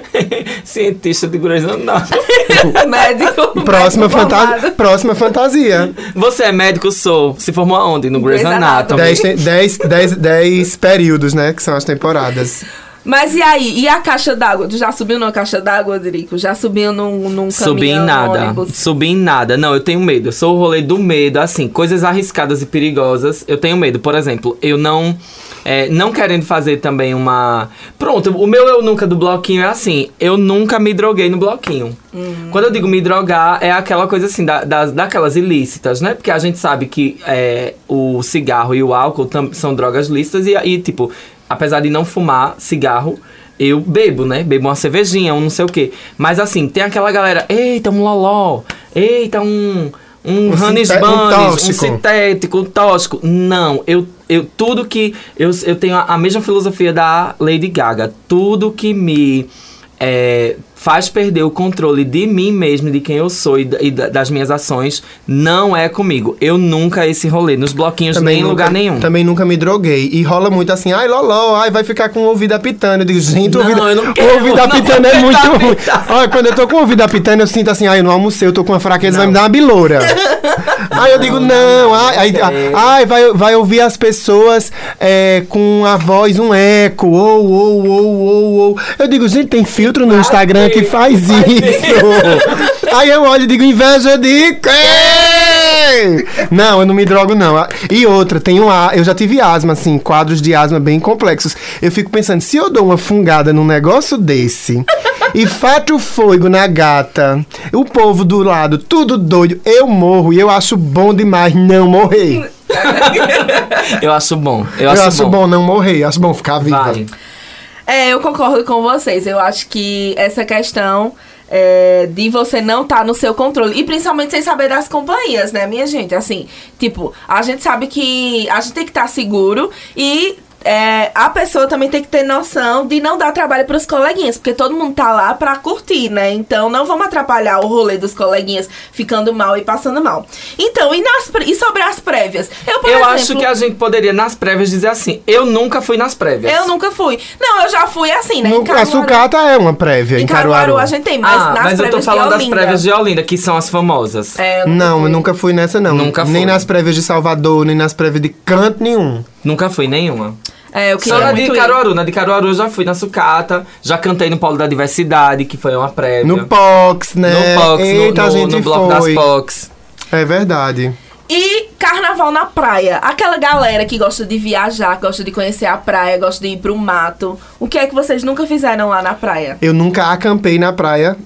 Cientista de Grey's Anatomy. médico. Próxima, médico fanta formado. próxima fantasia. Você é médico? Sou. Se formou aonde? No Grey's Anatomy. Dez, te- dez, dez, dez períodos, né? Que são as temporadas. Mas e aí? E a caixa d'água? Tu já subiu numa caixa d'água, Dirico? Já subiu num, num Subi em caminhão, nada. ônibus? Subi em nada. Não, eu tenho medo. Eu sou o rolê do medo. Assim, coisas arriscadas e perigosas, eu tenho medo. Por exemplo, eu não. É, não querendo fazer também uma. Pronto, o meu eu nunca do bloquinho é assim. Eu nunca me droguei no bloquinho. Quando eu digo me drogar, é aquela coisa assim, da, das, daquelas ilícitas, né? Porque a gente sabe que é, o cigarro e o álcool são drogas lícitas e aí, tipo, apesar de não fumar cigarro, eu bebo, né? Bebo uma cervejinha, um não sei o quê. Mas assim, tem aquela galera, eita, um loló, eita, um. Um, Um Hannes sinte- um sintético, um tóxico. Não, eu, eu tudo que. Eu, eu tenho a, a mesma filosofia da Lady Gaga. Tudo que me é, faz perder o controle de mim mesmo, de quem eu sou e, e da- das minhas ações, não é comigo. Eu nunca esse rolê, nos bloquinhos, nem em lugar nenhum. Também nunca me droguei. E rola muito assim, ai, loló, ai, vai ficar com o ouvido apitando. Eu digo, gente, o Não, ouvido, eu não o quero, ouvido não apitando é muito ruim. Olha, quando eu tô com o ouvido apitando, eu sinto assim, ai, eu não almocei, eu tô com uma fraqueza, vai me dar uma biloura. Aí eu digo, não, ai, ai, ai, vai, vai ouvir as pessoas é, com a voz, um eco, ou, ou, ou, ou, ou. Eu digo, gente, tem filtro no Instagram que faz isso. Aí eu olho e digo, inveja de quem? Não, eu não me drogo, não. E outra, tenho a, eu já tive asma, assim, quadros de asma bem complexos. Eu fico pensando, se eu dou uma fungada num negócio desse e fato fogo na gata, o povo do lado, tudo doido, eu morro e eu acho bom demais não morrer. Eu acho bom. Eu, Eu, acho, acho bom. bom. não morrer, acho bom ficar viva. Vai. É, eu concordo com vocês. Eu acho que essa questão é, de você não estar no seu controle. E principalmente sem saber das companhias, né, minha gente? Assim, tipo, a gente sabe que a gente tem que estar seguro e. é, a pessoa também tem que ter noção de não dar trabalho pros coleguinhas, porque todo mundo tá lá pra curtir, né? Então não vamos atrapalhar o rolê dos coleguinhas ficando mal e passando mal. Então, e, nas, e sobre as prévias? Eu, por eu exemplo, acho que a gente poderia, nas prévias, dizer assim: eu nunca fui nas prévias. eu nunca fui. Não, eu já fui assim, né? No, Em a Caruaru- sucata é uma prévia em, Em Caruaru Caruaru. a gente tem, mas ah, nas mas eu tô prévias falando das prévias de Olinda, que são as famosas. É, eu Não, fui. eu nunca fui nessa, não. Nunca Nem fui. nas prévias de Salvador, nem nas prévias de canto nenhum. Nunca fui nenhuma. É, eu Só queria na de ir. Caruaru. Na de Caruaru eu já fui na sucata, já cantei no Polo da Diversidade, que foi uma prévia. No POX, né? No POX, no- Eita, no, a gente no bloco foi. das POX. É verdade. E carnaval na praia. Aquela galera que gosta de viajar, gosta de conhecer a praia, gosta de ir pro mato. O que é que vocês nunca fizeram lá na praia? Eu nunca acampei na praia,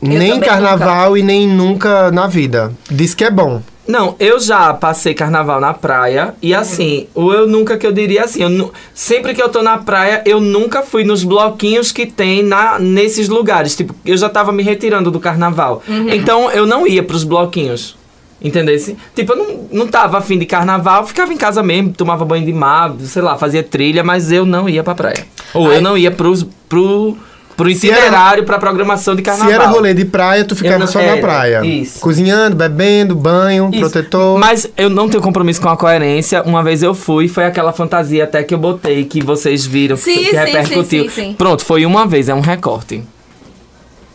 nem em também carnaval e nem nunca na vida. Diz que é bom. Não, eu já passei carnaval na praia e assim, o eu nunca que eu diria assim, eu nu- sempre que eu tô na praia, eu nunca fui nos bloquinhos que tem na, nesses lugares. Tipo, eu já tava me retirando do carnaval. Então eu não ia pros bloquinhos. Entendesse? Tipo, eu não, não tava afim de carnaval, ficava em casa mesmo, tomava banho de mar, sei lá, fazia trilha, mas eu não ia pra praia. Ou Ai. eu não ia pros, pro, pro era- itinerário, pra programação de carnaval. Se era rolê de praia, tu ficava não- só na era, praia. isso. Cozinhando, bebendo, banho, Isso. protetor. Mas eu não tenho compromisso com a coerência. Uma vez eu fui, foi aquela fantasia até que eu botei, que vocês viram, Sim, que sim, repercutiu. sim, sim, sim. Pronto, foi uma vez, é um recorte.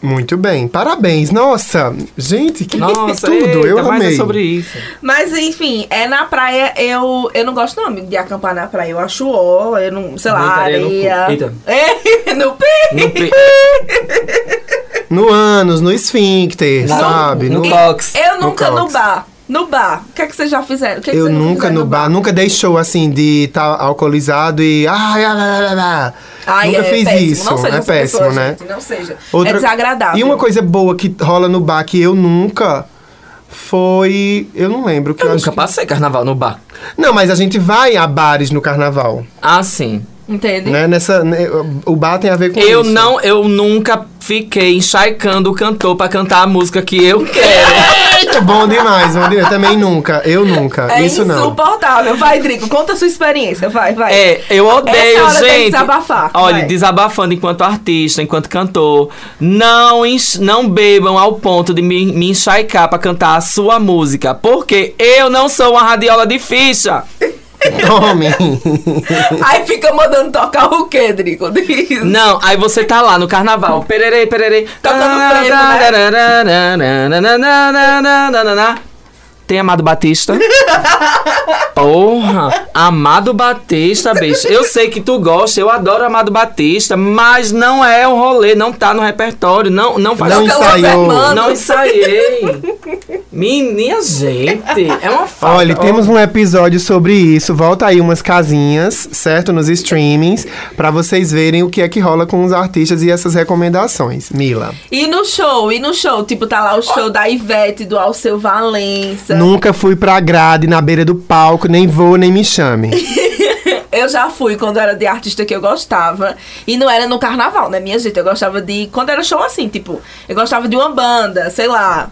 Muito bem, parabéns. Nossa, gente, que Nossa, tudo, eita, eu mas amei. é sobre isso. Mas enfim, é na praia, eu, eu não gosto não de acampar na praia. Eu acho ó, eu não, sei lá, Muita areia no. Eita. É, no pé. No pe- No ânus, no esfíncter, No- sabe? no No- box. Eu nunca no cox. bar. No bar. O que é que vocês já fizeram? O que é que Eu vocês nunca fizeram no bar, nunca deixou assim de estar alcoolizado e. Ai, ai, ai, ai, ai. Ai, nunca é fiz péssimo. isso. Não seja é péssimo, pessoa, né? gente, não seja. Outra- É desagradável. E uma coisa boa que rola no bar que eu nunca foi. Eu não lembro que Eu eu acho nunca que- passei carnaval no bar. Não, mas a gente vai a bares no carnaval. Ah, sim. Entende? Né? Nessa, né, o bar tem a ver com Eu isso. não, eu nunca fiquei enxaicando o cantor pra cantar a música que eu quero. Eita, bom demais, bom demais. Também nunca, eu nunca. É isso não. insuportável. Vai, Drico, conta a sua experiência. Vai, vai. É, eu odeio, Essa hora tem que gente. desabafar, Olha, vai. desabafando enquanto artista, enquanto cantor. Não, não bebam ao ponto de me, me enxaicar pra cantar a sua música. Porque eu não sou uma radiola de ficha. Tome. Aí fica mandando tocar o quê, Drico? Diz. Não, aí você tá lá no carnaval. Pererei, pererei. Tocando frevo, né? Tem Amado Batista? Porra! Amado Batista, bicho. Eu sei que tu gosta, eu adoro Amado Batista, mas não é o rolê, não tá no repertório, não, não faz Não ensaiou. Não ensaiei. Minha gente, é uma falta. Olha, Ó, temos um episódio sobre isso. Volta aí umas casinhas, certo? Nos streamings, pra vocês verem o que é que rola com os artistas e essas recomendações. Mila. E no show, e no show, tipo, tá lá o show da Ivete, do Alceu Valença. Nunca fui pra grade na beira do palco, nem vou, nem me chame. Eu já fui quando era de artista que eu gostava. E não era no carnaval, né, minha gente? Eu gostava de. Quando era show assim, tipo, eu gostava de uma banda, sei lá.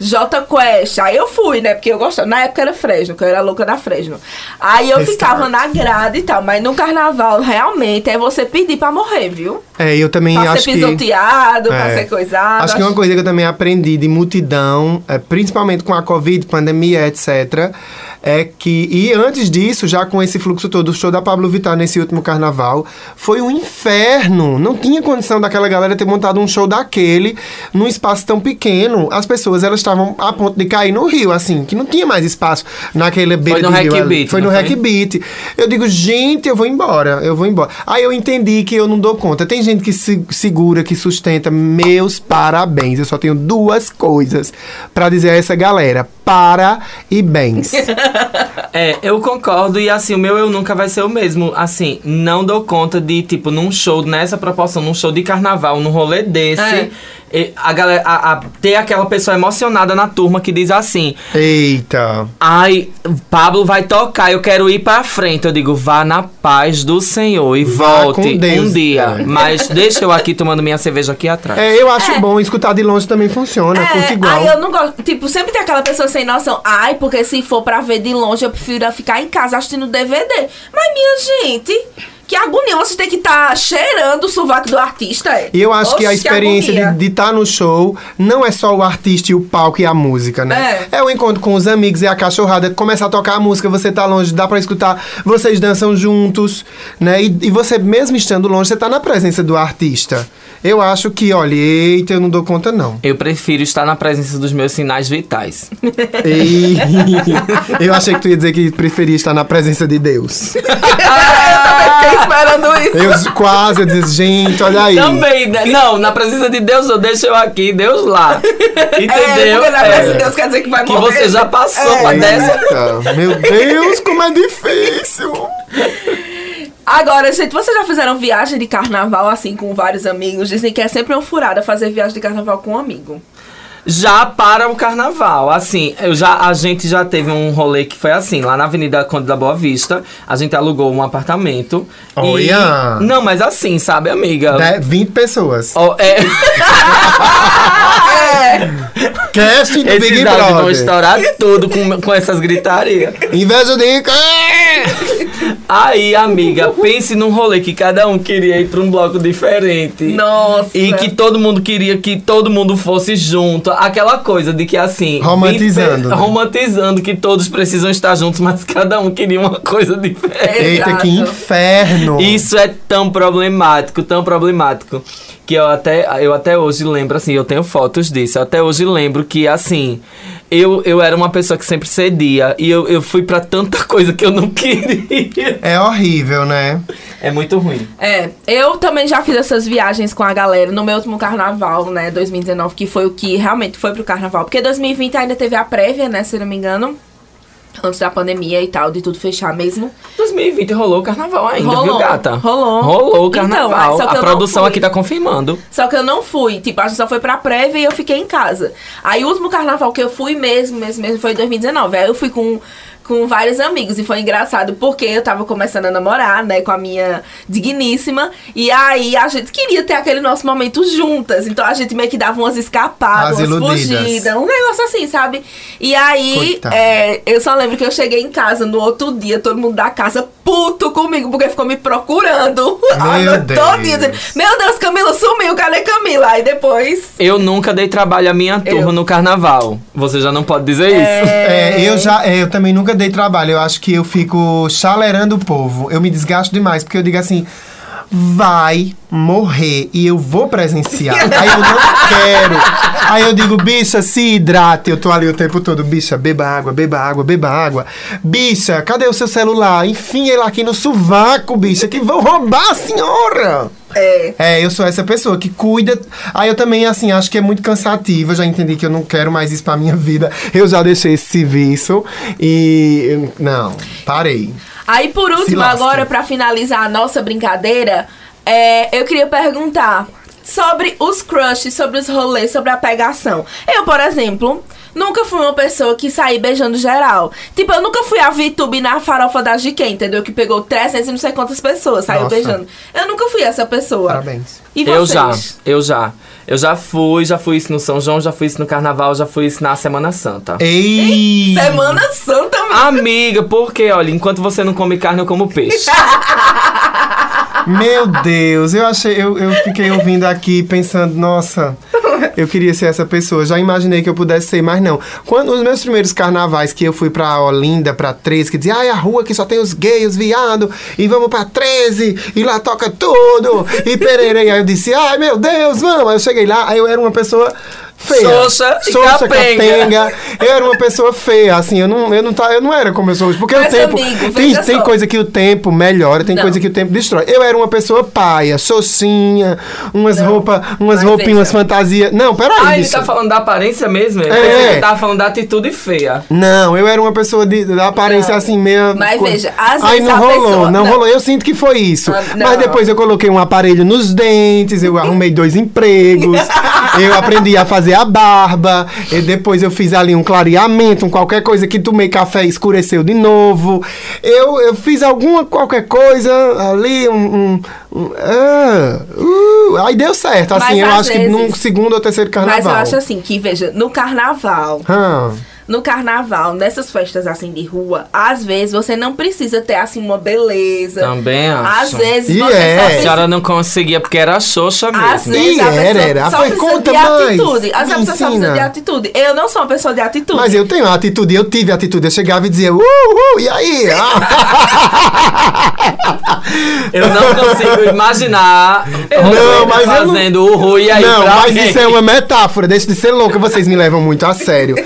J Quest. Aí eu fui, né? Porque eu gostava. Na época era Fresno, que eu era louca da Fresno. Aí eu Restart. ficava na grade e tal. Mas no carnaval, realmente, é você pedir pra morrer, viu? É, eu também Pra acho ser que. pisoteado, pra É. ser coisado. Acho que uma coisa que eu também aprendi de multidão, é, principalmente com a Covid, pandemia, etc., é que. E antes disso, já com esse fluxo todo, o show da Pablo Vittar nesse último carnaval, foi um inferno. Não tinha condição daquela galera ter montado um show daquele num espaço tão pequeno. As pessoas, elas estavam a ponto de cair no rio, assim, que não tinha mais espaço naquele beira no de Hack rio. Beat, Foi no foi? Hack Beat. Eu digo, gente, eu vou embora, eu vou embora. Aí eu entendi que eu não dou conta. Tem gente que se segura, que sustenta. Meus parabéns. Eu só tenho duas coisas pra dizer a essa galera: para e bens. É, eu concordo e assim, o meu eu nunca vai ser o mesmo. Assim, não dou conta de, tipo, num show nessa proporção, num show de carnaval, num rolê desse, É. a galera, a- a- ter aquela pessoa emocionada na turma que diz assim: Eita. Ai, Pablo vai tocar, eu quero ir pra frente. Eu digo, vá na paz do Senhor e Vá volte um dia. É. Mas deixa eu aqui tomando minha cerveja aqui atrás. É, eu acho bom. Escutar de longe também funciona. curte igual. aí eu não gosto. Tipo, sempre tem aquela pessoa sem noção. Ai, porque se for pra ver de longe, eu prefiro ficar em casa assistindo DVD. Mas, minha Gente, que agonia. Você tem que estar cheirando o sovaco do artista. É. E eu acho que a Oxe, experiência agonia. de estar no show não é só o artista e o palco e a música, né? É. o encontro com os amigos e a cachorrada, começar a tocar a música, você tá longe, dá pra escutar, vocês dançam juntos, né? E, e você, mesmo estando longe, você tá na presença do artista. Eu acho que, olha, eita, eu não dou conta, não. Eu prefiro estar na presença dos meus sinais vitais. Ei, eu achei que tu ia dizer que preferia estar na presença de Deus. Fiquei esperando isso. Eu quase eu disse, gente, olha aí. Também, né? não, na presença de Deus eu deixo eu aqui, Deus lá. É, Entendeu? porque na presença É. de Deus quer dizer que vai Que morrer. você já passou pra dessa. Meu Deus, como é difícil. Agora, gente, vocês já fizeram viagem de carnaval assim com vários amigos? Dizem que é sempre uma furada fazer viagem de carnaval com um amigo. Já para o carnaval, assim, eu já, a gente já teve um rolê que foi assim, lá na Avenida Conde da Boa Vista, a gente alugou um apartamento. Olha! E, não, mas assim, sabe, amiga? De- 20 pessoas. Ó, é, Casting do esses Big áudios vão Brother. estourar tudo com, com essas gritarias. Inveja de... Aí, amiga, pense num rolê que cada um queria ir pra um bloco diferente. Nossa. E que todo mundo queria que todo mundo fosse junto. Aquela coisa de que assim. Romantizando, 20 pe- né? Romantizando que todos precisam estar juntos, mas cada um queria uma coisa diferente. Eita, que Exato. inferno. Isso é tão problemático, tão problemático. Que eu até, eu até hoje lembro, assim, eu tenho fotos disso. Eu até hoje lembro que, assim, eu, eu era uma pessoa que sempre cedia. E eu, eu fui pra tanta coisa que eu não queria. É horrível, né? É muito ruim. É, eu também já fiz essas viagens com a galera no meu último carnaval, né, 2019, que foi o que realmente foi pro carnaval. Porque 2020 ainda teve a prévia, né, se não me engano. Antes da pandemia e tal, de tudo fechar mesmo. 2020 rolou o carnaval ainda, Rolou, viu, gata? rolou. Rolou o Então, carnaval. que a produção aqui tá confirmando. Só que eu não fui. Tipo, a gente só foi pra prévia e eu fiquei em casa. Aí o último carnaval que eu fui mesmo, mesmo, mesmo, foi em 2019. Aí eu fui com, com vários amigos. E foi engraçado porque eu tava começando a namorar, né, com a minha digníssima. E aí a gente queria ter aquele nosso momento juntas. Então a gente meio que dava umas escapadas, As umas iludidas. fugidas. Um negócio assim, sabe? E aí, é, eu só lembro que eu cheguei em casa no outro dia, todo mundo da casa puto comigo, porque ficou me procurando. Meu Deus. dizendo, Meu Deus, Camila sumiu, cadê Camila? Aí depois. Eu nunca dei trabalho à minha turma Eu. no carnaval. Você já não pode dizer isso. É, eu já, é, eu também nunca dei trabalho. Eu acho que eu fico chalerando o povo. Eu me desgasto demais, porque eu digo assim, vai morrer e eu vou presenciar. Aí eu não quero. Aí eu digo, bicha, se hidrate. Eu tô ali o tempo todo, bicha, beba água, beba água, beba água. Bicha, cadê o seu celular? Enfim, ele aqui no sovaco, bicha, que vão roubar a senhora. É. É, eu sou essa pessoa que cuida. Aí eu também, assim, acho que é muito cansativo. Eu já entendi que eu não quero mais isso pra minha vida. Eu já deixei esse serviço e. Não, parei. Aí, por último, agora, pra finalizar a nossa brincadeira, é, eu queria perguntar sobre os crushes, sobre os rolês, sobre a pegação. Eu, por exemplo, nunca fui uma pessoa que saí beijando geral. Tipo, eu nunca fui a VTube na farofa da GQ, entendeu? Que pegou 300 e não sei quantas pessoas, saiu Nossa. beijando. Eu nunca fui essa pessoa. Parabéns. E Eu vocês? já, eu já. Eu já fui, já fui isso no São João, já fui isso no Carnaval, já fui isso na Semana Santa. Ei! Semana Santa, meu. Amiga, porque, olha, enquanto você não come carne, eu como peixe. Meu Deus, eu achei, eu, eu fiquei ouvindo aqui pensando, nossa, eu queria ser essa pessoa. Já imaginei que eu pudesse ser, mas não. Quando os meus primeiros carnavais que eu fui pra Olinda, pra 13, que dizia, ai, a rua que só tem os gays, os viados, e vamos pra 13, e lá toca tudo, e pererei. Aí eu disse, ai, meu Deus, vamos. Aí eu cheguei lá, aí eu era uma pessoa feia. Xoxa e capenga. capenga. Eu era uma pessoa feia, assim, eu não, eu não, tá, eu não era como eu sou hoje. Porque Mas, o tempo. amigo, tem, tem só. coisa que o tempo melhora, tem Não. coisa que o tempo destrói. Eu era uma pessoa paia, xoxinha, umas roupas, umas Mas roupinhas, fantasias. Não, peraí. Ah, ele tá falando da aparência mesmo? Eu É. ele tava falando da atitude feia. Não, eu era uma pessoa de, da aparência Não. assim, meio. Mas co- veja, às Aí não rolou, pessoa- não, não. rolou. Eu sinto que foi isso. Ah. Mas depois eu coloquei um aparelho nos dentes, eu arrumei dois empregos, eu aprendi a fazer a barba, e depois eu fiz ali um clareamento, um qualquer coisa que tomei café e escureceu de novo. Eu, eu fiz alguma qualquer coisa ali, um. um- um- ah, uh, aí deu certo. Assim, Mas eu acho que vezes- num segundo ou terceiro carnaval. Mas eu acho assim, que veja, no carnaval, Ah, no carnaval, nessas festas assim de rua, às vezes você não precisa ter assim uma beleza. Também acho. Às vezes E você é. só A precisa senhora não conseguia porque era xoxa Às mesmo. vezes a E era, pessoa era. só Foi, precisa conta de mais. atitude. Às vezes a pessoa só precisa de atitude. Eu não sou uma pessoa de atitude. Mas eu tenho atitude, eu tive atitude. Eu chegava e dizia, uh, uh, e aí? Ah. Eu não consigo imaginar Não, mas não- fazendo o Rui aí Não, pra mas isso é uma metáfora, deixa de ser louca, vocês me levam muito a sério.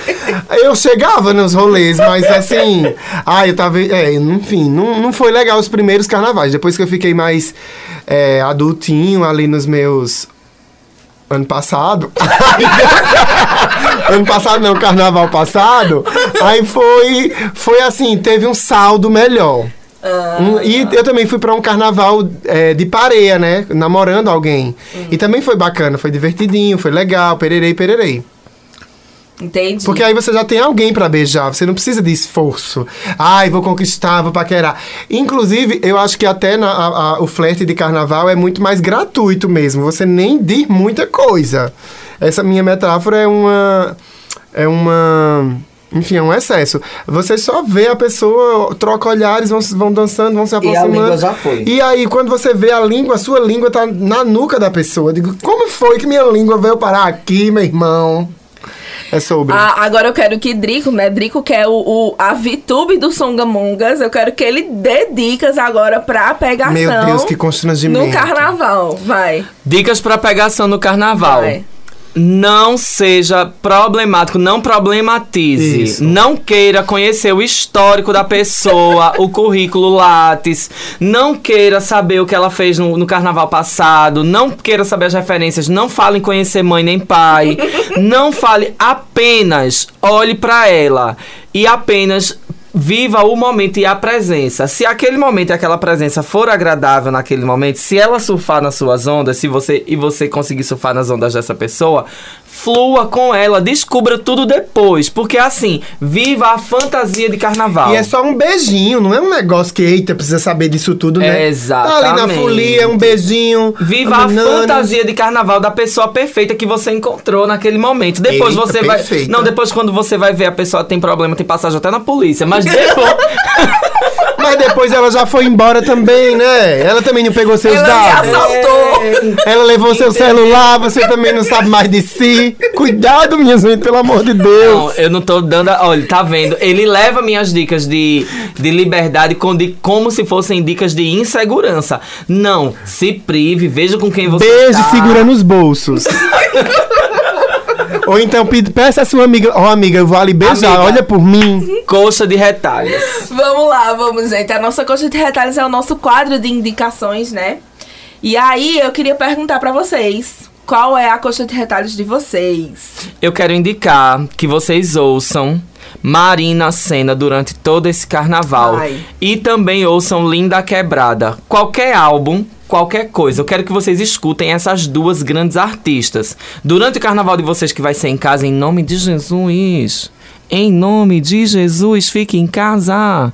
Eu chegava nos rolês, mas assim. Ah, eu tava. É, enfim, não, não foi legal os primeiros carnavais. Depois que eu fiquei mais é, adultinho ali nos meus. Ano passado. ano passado não, carnaval passado. Aí foi. Foi assim, teve um saldo melhor. Um- e eu também fui pra um carnaval é, de pareia, né? Namorando alguém. E também foi bacana, foi divertidinho, foi legal, pererei, pererei. Entendi. Porque aí você já tem alguém pra beijar, você não precisa de esforço. Ai, vou conquistar, vou paquerar. Inclusive, eu acho que até na- a- a- o flerte de carnaval é muito mais gratuito mesmo. Você nem diz muita coisa. Essa minha metáfora é uma. É uma. Enfim, é um excesso. Você só vê a pessoa, troca olhares, vão, se- vão dançando, vão se E a aproximando. língua já foi. E aí, quando você vê a língua, a sua língua tá na nuca da pessoa. Eu digo, como foi que minha língua veio parar aqui, meu irmão? É sobre. Ah, agora eu quero que Drico, né? Drico que é o, o- a VTube do Songamongas, eu quero que ele dê dicas agora pra pegação. Meu Deus, que constrangimento. No carnaval, vai. Dicas pra pegação no carnaval. Vai. Não seja problemático, não problematize. Isso. Não queira conhecer o histórico da pessoa, o currículo Lattes. Não queira saber o que ela fez no, no carnaval passado. Não queira saber as referências. Não fale em conhecer mãe nem pai. não fale apenas, olhe pra ela e apenas Viva o momento e a presença. Se aquele momento e aquela presença for agradável naquele momento, se ela surfar nas suas ondas, se você e você conseguir surfar nas ondas dessa pessoa, flua com ela, descubra tudo depois, porque assim, viva a fantasia de carnaval. E é só um beijinho, não é um negócio que, eita, precisa saber disso tudo, né? Exatamente. Tá ali na folia, um beijinho. Viva a fantasia de carnaval da pessoa perfeita que você encontrou naquele momento. Depois Eita, você vai. perfeita. Não, depois quando você vai ver a pessoa tem problema, tem passagem até na polícia. Mas depois. Mas depois ela já foi embora também, né? Ela também não pegou seus Ela me dados. assaltou. Ela levou seu celular, você também não sabe mais de si. Cuidado, minhas mães, pelo amor de Deus. Não, eu não tô dando. a- Olha, tá vendo? Ele leva minhas dicas de, de liberdade com como se fossem dicas de insegurança. Não, se prive, veja com quem você Beijo tá. segurando os bolsos. Ou então peça a sua amiga, ó amiga, eu vou ali beijar, Amiga. olha por mim. Coxa de retalhos. Vamos lá, vamos, gente. A nossa coxa de retalhos é o nosso quadro de indicações, né? E aí eu queria perguntar pra vocês. Qual é a coxa de retalhos de vocês? Eu quero indicar que vocês ouçam Marina Senna durante todo esse carnaval. Ai. E também ouçam Linda Quebrada. Qualquer álbum, qualquer coisa. Eu quero que vocês escutem essas duas grandes artistas. Durante o carnaval de vocês que vai ser em casa, em nome de Jesus. Em nome de Jesus, fique em casa.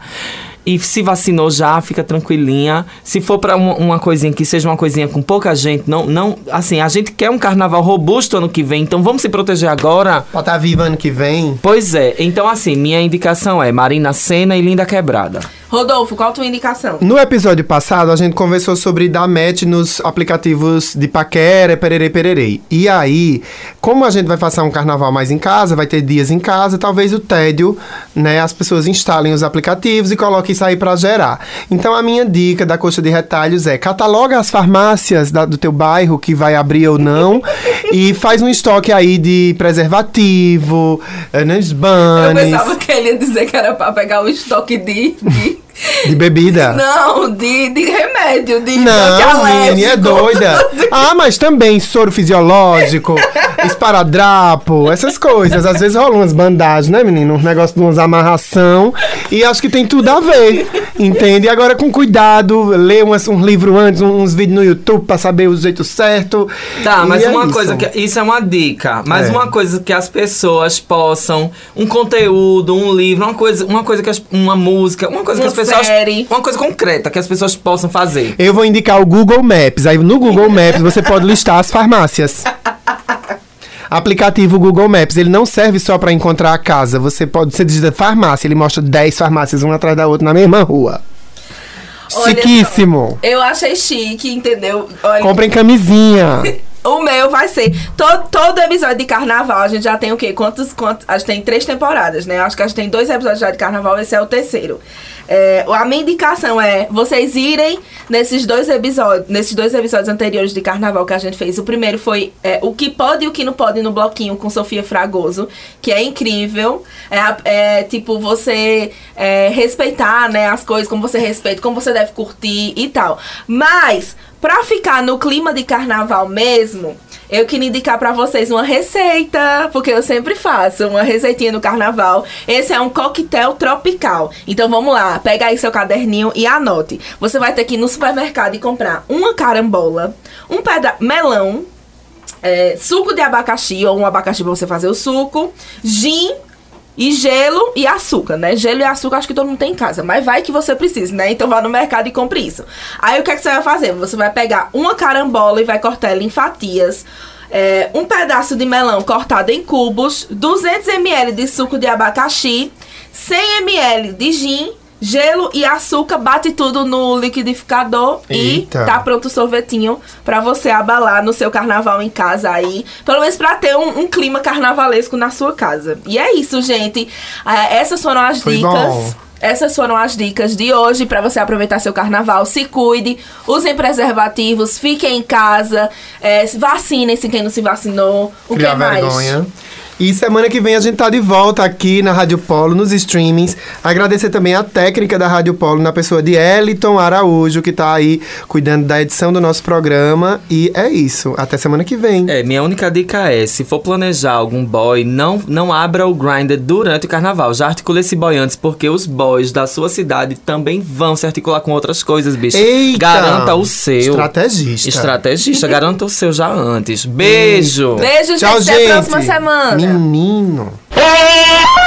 E se vacinou já, fica tranquilinha. Se for pra uma, uma coisinha que seja uma coisinha com pouca gente, não, não, assim, a gente quer um carnaval robusto ano que vem, então vamos se proteger agora. Pra estar viva ano que vem. Pois é, então assim, minha indicação é Marina Senna e Linda Quebrada. Rodolfo, qual a tua indicação? No episódio passado, a gente conversou sobre dar match nos aplicativos de paquera, pererei, pererei. E aí, como a gente vai passar um carnaval mais em casa, vai ter dias em casa, talvez o tédio, né, as pessoas instalem os aplicativos e coloquem isso aí pra gerar. Então, a minha dica da coxa de retalhos é cataloga as farmácias da- do teu bairro que vai abrir ou não e faz um estoque aí de preservativo, eh, né, Eu banes, pensava que ele ia dizer que era pra pegar o estoque de. de- de bebida. não, de, de remédio, de Não, Nini, é doida. Ah, mas também soro fisiológico, esparadrapo, essas coisas. Às vezes rolam umas bandagens, né, menino? Um negócio de umas amarração. E acho que tem tudo a ver. Entende? Agora com cuidado, lê umas, um livro antes, uns vídeos no YouTube pra saber o jeito certo. Tá, mas é uma isso. coisa que. Isso é uma dica. Mas É. uma coisa que as pessoas possam. Um conteúdo, um livro, uma coisa, uma coisa que as, uma música, uma coisa que as pessoas. Série. Uma coisa concreta que as pessoas possam fazer. Eu vou indicar o Google Maps. Aí no Google Maps você pode listar as farmácias. aplicativo Google Maps, ele não serve só pra encontrar a casa. Você pode, você digita farmácia, ele mostra 10 farmácias, uma atrás da outra, na mesma rua. Olha Chiquíssimo. Eu achei chique, entendeu? Olha, Comprem camisinha. O meu vai ser. Todo, todo episódio de carnaval, a gente já tem o quê? Quantos, quantos? A gente tem três temporadas, né? Acho que a gente tem dois episódios já de carnaval, esse é o terceiro. É, a minha indicação é vocês irem nesses dois episódios, nesses dois episódios anteriores de carnaval que a gente fez. O primeiro foi é, o que pode e o que não pode no bloquinho com Sofia Fragoso, que é incrível. É, é, tipo, você é, respeitar, né, as coisas, como você respeita, como você deve curtir e tal. Mas, pra ficar no clima de carnaval mesmo, eu queria indicar pra vocês uma receita, porque eu sempre faço uma receitinha no carnaval. Esse é um coquetel tropical. Então vamos lá, pega aí seu caderninho e anote. Você vai ter que ir no supermercado e comprar uma carambola, um pedaço melão, é, suco de abacaxi ou um abacaxi pra você fazer o suco, gin e gelo e açúcar, né? Gelo e açúcar acho que todo mundo tem em casa, mas vai que você precisa, né? Então vá no mercado e compre isso. Aí o que, é que você vai fazer? Você vai pegar uma carambola e vai cortar ela em fatias. é, um pedaço de melão cortado em cubos, 200 ml de suco de abacaxi, 100 ml de gin, gelo e açúcar, bate tudo no liquidificador Eita. e tá pronto o sorvetinho pra você abalar no seu carnaval em casa aí. Pelo menos pra ter um, um clima carnavalesco na sua casa. E é isso, gente. Ah, essas foram as Foi dicas. bom. Essas foram as dicas de hoje pra você aproveitar seu carnaval. Se cuide, usem preservativos, fiquem em casa, é, se vacinem-se quem não se vacinou. O Criar que mais? vergonha. E semana que vem a gente tá de volta aqui na Rádio Polo, nos streamings. Agradecer também a técnica da Rádio Polo, na pessoa de Eliton Araújo, que tá aí cuidando da edição do nosso programa. E é isso. Até semana que vem. É, minha única dica é, se for planejar algum boy, não, não abra o grinder durante o carnaval. Já articule esse boy antes, porque os boys da sua cidade também vão se articular com outras coisas, bicho. Eita! Garanta o seu. Estrategista. Estrategista, garanta o seu já antes. Beijo! Beijo, Tchau, gente. Até gente. a próxima semana. Menino. Hey!